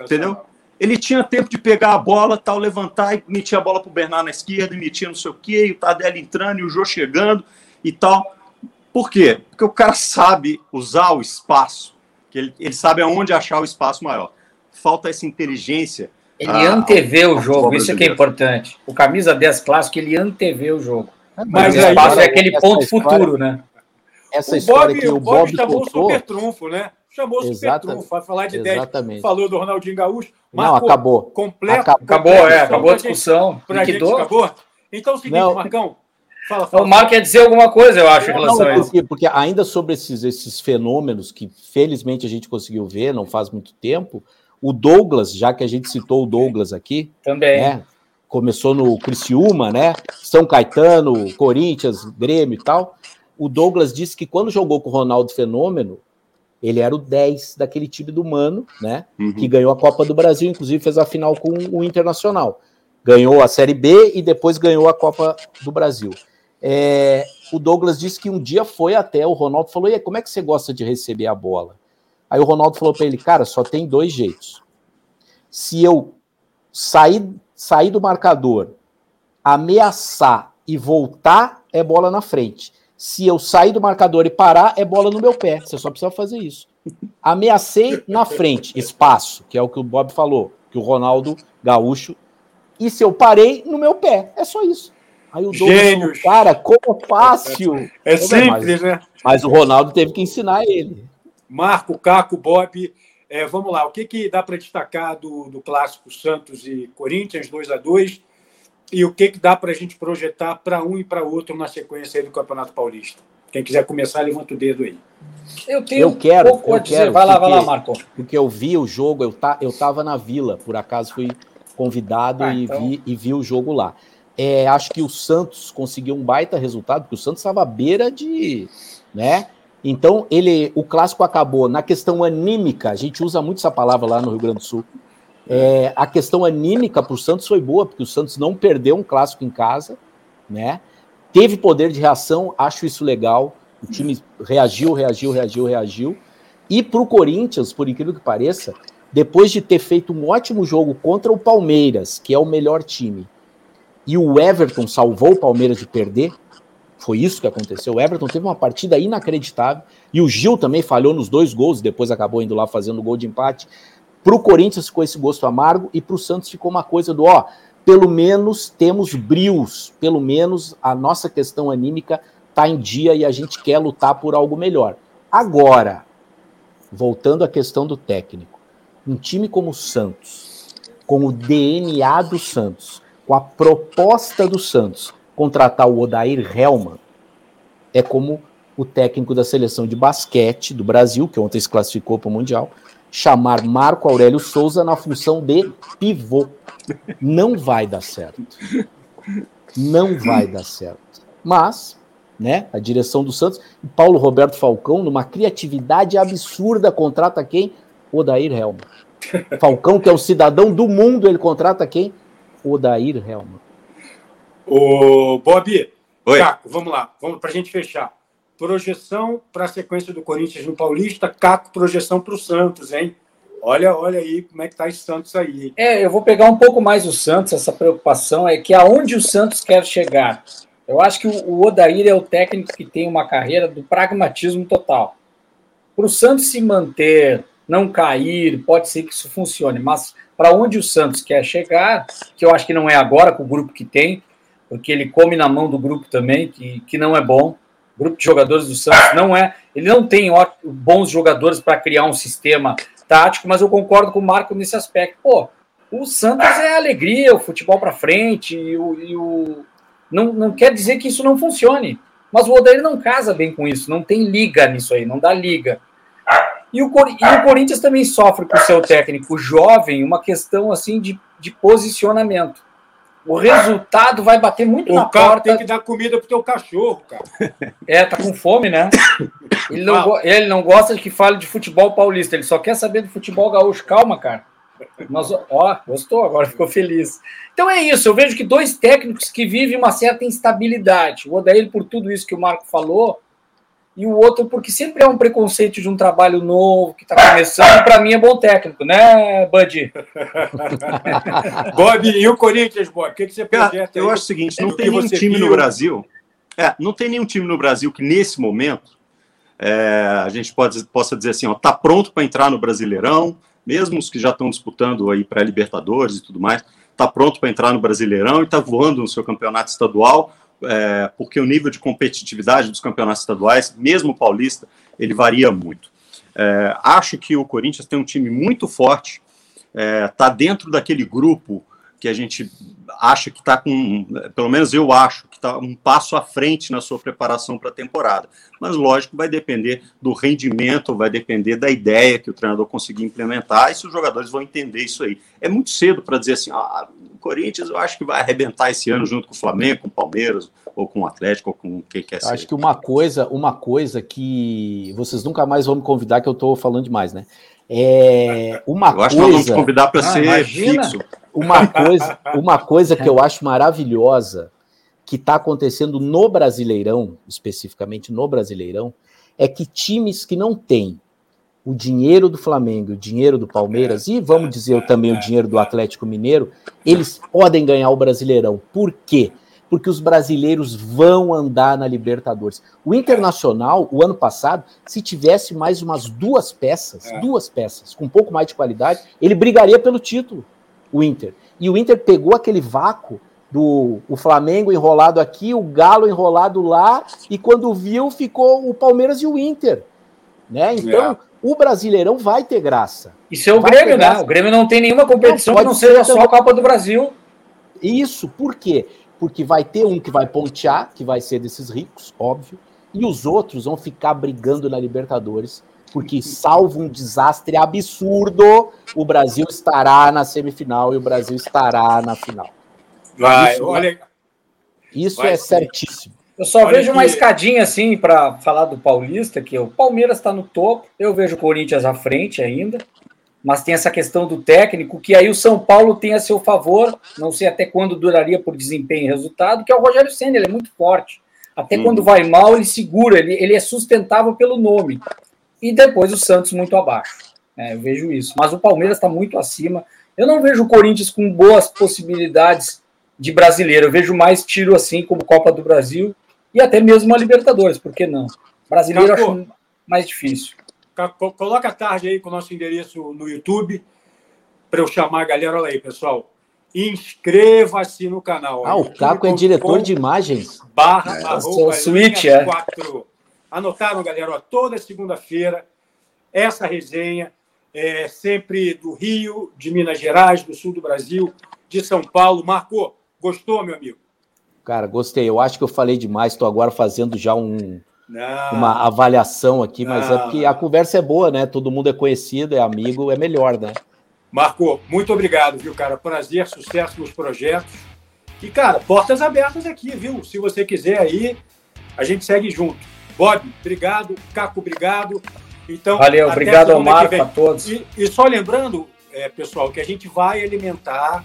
Entendeu? Ele tinha tempo de pegar a bola, tal, levantar e metia a bola pro Bernardo na esquerda, e metia não sei o quê, e o Tardelli entrando, e o Jô chegando e tal. Por quê? Porque o cara sabe usar o espaço, que ele, ele sabe aonde achar o espaço maior. Falta essa inteligência. Ele a, antevê o jogo, isso é que é importante. O camisa 10 clássico, ele antevê o jogo. Mas, Mas o espaço é aquele ponto futuro, né? essa o história Bob, que o Bob, Bob chamou contou... o Super Trunfo, né? Chamou o Super Trunfo, vai falar de Exatamente. 10, falou do Ronaldinho Gaúcho. Marcou Não, acabou. Completo. Acabou, acabou é, acabou a discussão. Pra gente, acabou. Então é o seguinte, Não. Marcão, Fala, fala. O Marco quer dizer alguma coisa, eu acho, em relação não, porque, a isso. Porque ainda sobre esses, esses fenômenos que felizmente a gente conseguiu ver, não faz muito tempo, o Douglas, já que a gente citou o Douglas aqui, também né, começou no Criciúma, né? São Caetano, Corinthians, Grêmio e tal o Douglas disse que quando jogou com o Ronaldo Fenômeno, ele era o 10 daquele time do Mano, né? Uhum. Que ganhou a Copa do Brasil, inclusive fez a final com o Internacional. Ganhou a Série B e depois ganhou a Copa do Brasil. É, o Douglas disse que um dia foi até o Ronaldo falou: e aí, como é que você gosta de receber a bola? Aí o Ronaldo falou para ele: cara, só tem dois jeitos. Se eu sair, sair do marcador, ameaçar e voltar, é bola na frente. Se eu sair do marcador e parar, é bola no meu pé. Você só precisa fazer isso. Ameacei na frente, espaço, que é o que o Bob falou, que o Ronaldo Gaúcho. E se eu parei, no meu pé. É só isso. Aí o Douglas cara, como fácil. É simples, né? Mas o Ronaldo teve que ensinar ele. Marco, Caco, Bob. É, vamos lá, o que, que dá para destacar do, do clássico Santos e Corinthians, 2 a 2 e o que, que dá para a gente projetar para um e para outro na sequência do Campeonato Paulista. Quem quiser começar, levanta o dedo aí. Eu tenho eu quero, pouco eu a dizer. Quero, vai lá, vai lá, Marco. Porque eu vi o jogo, eu, tá, eu tava na vila, por acaso fui convidado ah, então... e, vi, e vi o jogo lá. É, acho que o Santos conseguiu um baita resultado, porque o Santos estava à beira de. né? Então, ele, o clássico acabou. Na questão anímica, a gente usa muito essa palavra lá no Rio Grande do Sul. É, a questão anímica para o Santos foi boa, porque o Santos não perdeu um clássico em casa, né? Teve poder de reação, acho isso legal. O time reagiu, reagiu, reagiu, reagiu. E para o Corinthians, por incrível que pareça, depois de ter feito um ótimo jogo contra o Palmeiras, que é o melhor time, e o Everton salvou o Palmeiras de perder, foi isso que aconteceu. O Everton teve uma partida inacreditável e o Gil também falhou nos dois gols, depois acabou indo lá fazendo o gol de empate. Para o Corinthians ficou esse gosto amargo e para o Santos ficou uma coisa do ó, pelo menos temos brios, pelo menos a nossa questão anímica está em dia e a gente quer lutar por algo melhor. Agora, voltando à questão do técnico, um time como o Santos, com o DNA do Santos, com a proposta do Santos, contratar o Odair Helman, é como o técnico da seleção de basquete do Brasil, que ontem se classificou para o Mundial, chamar Marco Aurélio Souza na função de pivô. Não vai dar certo. Não vai dar certo. Mas, né, a direção do Santos, e Paulo Roberto Falcão, numa criatividade absurda, contrata quem? Odair Helman. Falcão, que é o cidadão do mundo, ele contrata quem? Odair Helman. Ô, Bob, Oi. Caco, vamos lá, vamos para a gente fechar. Projeção para a sequência do Corinthians no Paulista, Caco, projeção para o Santos, hein? Olha, olha aí como é que tá esse Santos aí. É, eu vou pegar um pouco mais o Santos, essa preocupação é que aonde o Santos quer chegar. Eu acho que o Odair é o técnico que tem uma carreira do pragmatismo total. Para o Santos se manter, não cair, pode ser que isso funcione, mas para onde o Santos quer chegar, que eu acho que não é agora com o grupo que tem, porque ele come na mão do grupo também, que, que não é bom grupo de jogadores do Santos não é. Ele não tem bons jogadores para criar um sistema tático, mas eu concordo com o Marco nesse aspecto. Pô, o Santos é alegria, o futebol para frente, e o, e o, não, não quer dizer que isso não funcione. Mas o Odair não casa bem com isso, não tem liga nisso aí, não dá liga. E o, e o Corinthians também sofre com o seu técnico jovem uma questão assim de, de posicionamento. O resultado vai bater muito o na porta. tem que dar comida pro teu cachorro, cara. É, tá com fome, né? Ele não, ele não gosta de que fale de futebol paulista, ele só quer saber do futebol gaúcho. Calma, cara. Mas, ó, gostou, agora ficou feliz. Então é isso, eu vejo que dois técnicos que vivem uma certa instabilidade. O Odair, por tudo isso que o Marco falou, e o outro porque sempre é um preconceito de um trabalho novo que está começando. Para mim é bom técnico, né, Bud? [LAUGHS] Bob, e o Corinthians, Bob? O que, que você projeta? Eu acho o seguinte: não tem nenhum time viu? no Brasil. É, não tem nenhum time no Brasil que nesse momento é, a gente pode, possa dizer assim, ó, tá pronto para entrar no Brasileirão, mesmo os que já estão disputando aí para Libertadores e tudo mais, tá pronto para entrar no Brasileirão e está voando no seu campeonato estadual é, porque o nível de competitividade dos campeonatos estaduais, mesmo paulista, ele varia muito. É, acho que o Corinthians tem um time muito forte, está é, dentro daquele grupo que a gente acha que está com, pelo menos eu acho, que está um passo à frente na sua preparação para a temporada. Mas, lógico, vai depender do rendimento, vai depender da ideia que o treinador conseguir implementar e se os jogadores vão entender isso aí. É muito cedo para dizer assim, ah, o Corinthians eu acho que vai arrebentar esse ano junto com o Flamengo, com o Palmeiras, ou com o Atlético, ou com quem quer ser. Acho que uma coisa, uma coisa que vocês nunca mais vão me convidar, que eu estou falando demais, né? É uma eu acho coisa... que nós vamos convidar para ah, ser imagina. fixo. Uma coisa, uma coisa que eu acho maravilhosa que está acontecendo no Brasileirão, especificamente no Brasileirão, é que times que não têm o dinheiro do Flamengo, o dinheiro do Palmeiras e vamos dizer também o dinheiro do Atlético Mineiro, eles podem ganhar o Brasileirão. Por quê? Porque os brasileiros vão andar na Libertadores. O Internacional, o ano passado, se tivesse mais umas duas peças, é. duas peças com um pouco mais de qualidade, ele brigaria pelo título o Inter. E o Inter pegou aquele vácuo do o Flamengo enrolado aqui, o Galo enrolado lá, e quando viu, ficou o Palmeiras e o Inter. Né? Então, é. o Brasileirão vai ter graça. Isso é o Grêmio, né? O Grêmio não tem nenhuma competição não, que não seja só a Copa do Brasil. Isso, por quê? Porque vai ter um que vai pontear, que vai ser desses ricos, óbvio, e os outros vão ficar brigando na Libertadores porque, salvo um desastre absurdo, o Brasil estará na semifinal e o Brasil estará na final. Vai, isso, olha. Isso vai, é certíssimo. Eu só olha vejo que... uma escadinha assim para falar do Paulista, que o Palmeiras está no topo, eu vejo o Corinthians à frente ainda, mas tem essa questão do técnico, que aí o São Paulo tem a seu favor, não sei até quando duraria por desempenho e resultado, que é o Rogério Senna, ele é muito forte. Até hum. quando vai mal, ele segura, ele, ele é sustentável pelo nome e depois o Santos muito abaixo. É, eu vejo isso. Mas o Palmeiras está muito acima. Eu não vejo o Corinthians com boas possibilidades de brasileiro. Eu vejo mais tiro assim, como Copa do Brasil e até mesmo a Libertadores, por que não? Brasileiro Caco, acho mais difícil. Coloca a tarde aí com o nosso endereço no YouTube para eu chamar a galera. Olha aí, pessoal. Inscreva-se no canal. Ah, o Caco é diretor de imagens. Barra, é. arroba, switch, é. Anotaram, galera? Ó, toda segunda-feira, essa resenha é sempre do Rio, de Minas Gerais, do sul do Brasil, de São Paulo. Marcou? Gostou, meu amigo? Cara, gostei. Eu acho que eu falei demais. Estou agora fazendo já um, uma avaliação aqui, mas é porque a conversa é boa, né? Todo mundo é conhecido, é amigo, é melhor, né? Marcou, muito obrigado, viu, cara? Prazer, sucesso nos projetos. E, cara, portas abertas aqui, viu? Se você quiser aí, a gente segue junto. Bob, obrigado. Caco, obrigado. Então, Valeu, obrigado ao Marco, a todos. E, e só lembrando, é, pessoal, que a gente vai alimentar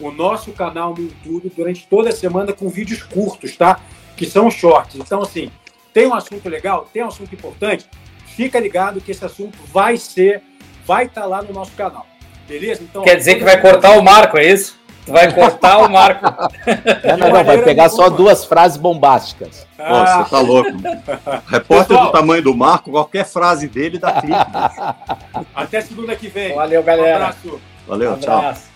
o nosso canal no YouTube durante toda a semana com vídeos curtos, tá? Que são shorts. Então, assim, tem um assunto legal, tem um assunto importante, fica ligado que esse assunto vai ser, vai estar tá lá no nosso canal. Beleza? Então, Quer dizer que vai cortar o Marco, é isso? Tu vai cortar o Marco. [LAUGHS] É, não, não, vai pegar só duas frases bombásticas. Ah. Pô, você tá louco. Repórter Pessoal, do tamanho do Marco, qualquer frase dele dá clique. Até segunda que vem. Valeu, galera. Um abraço. Valeu, um abraço. tchau.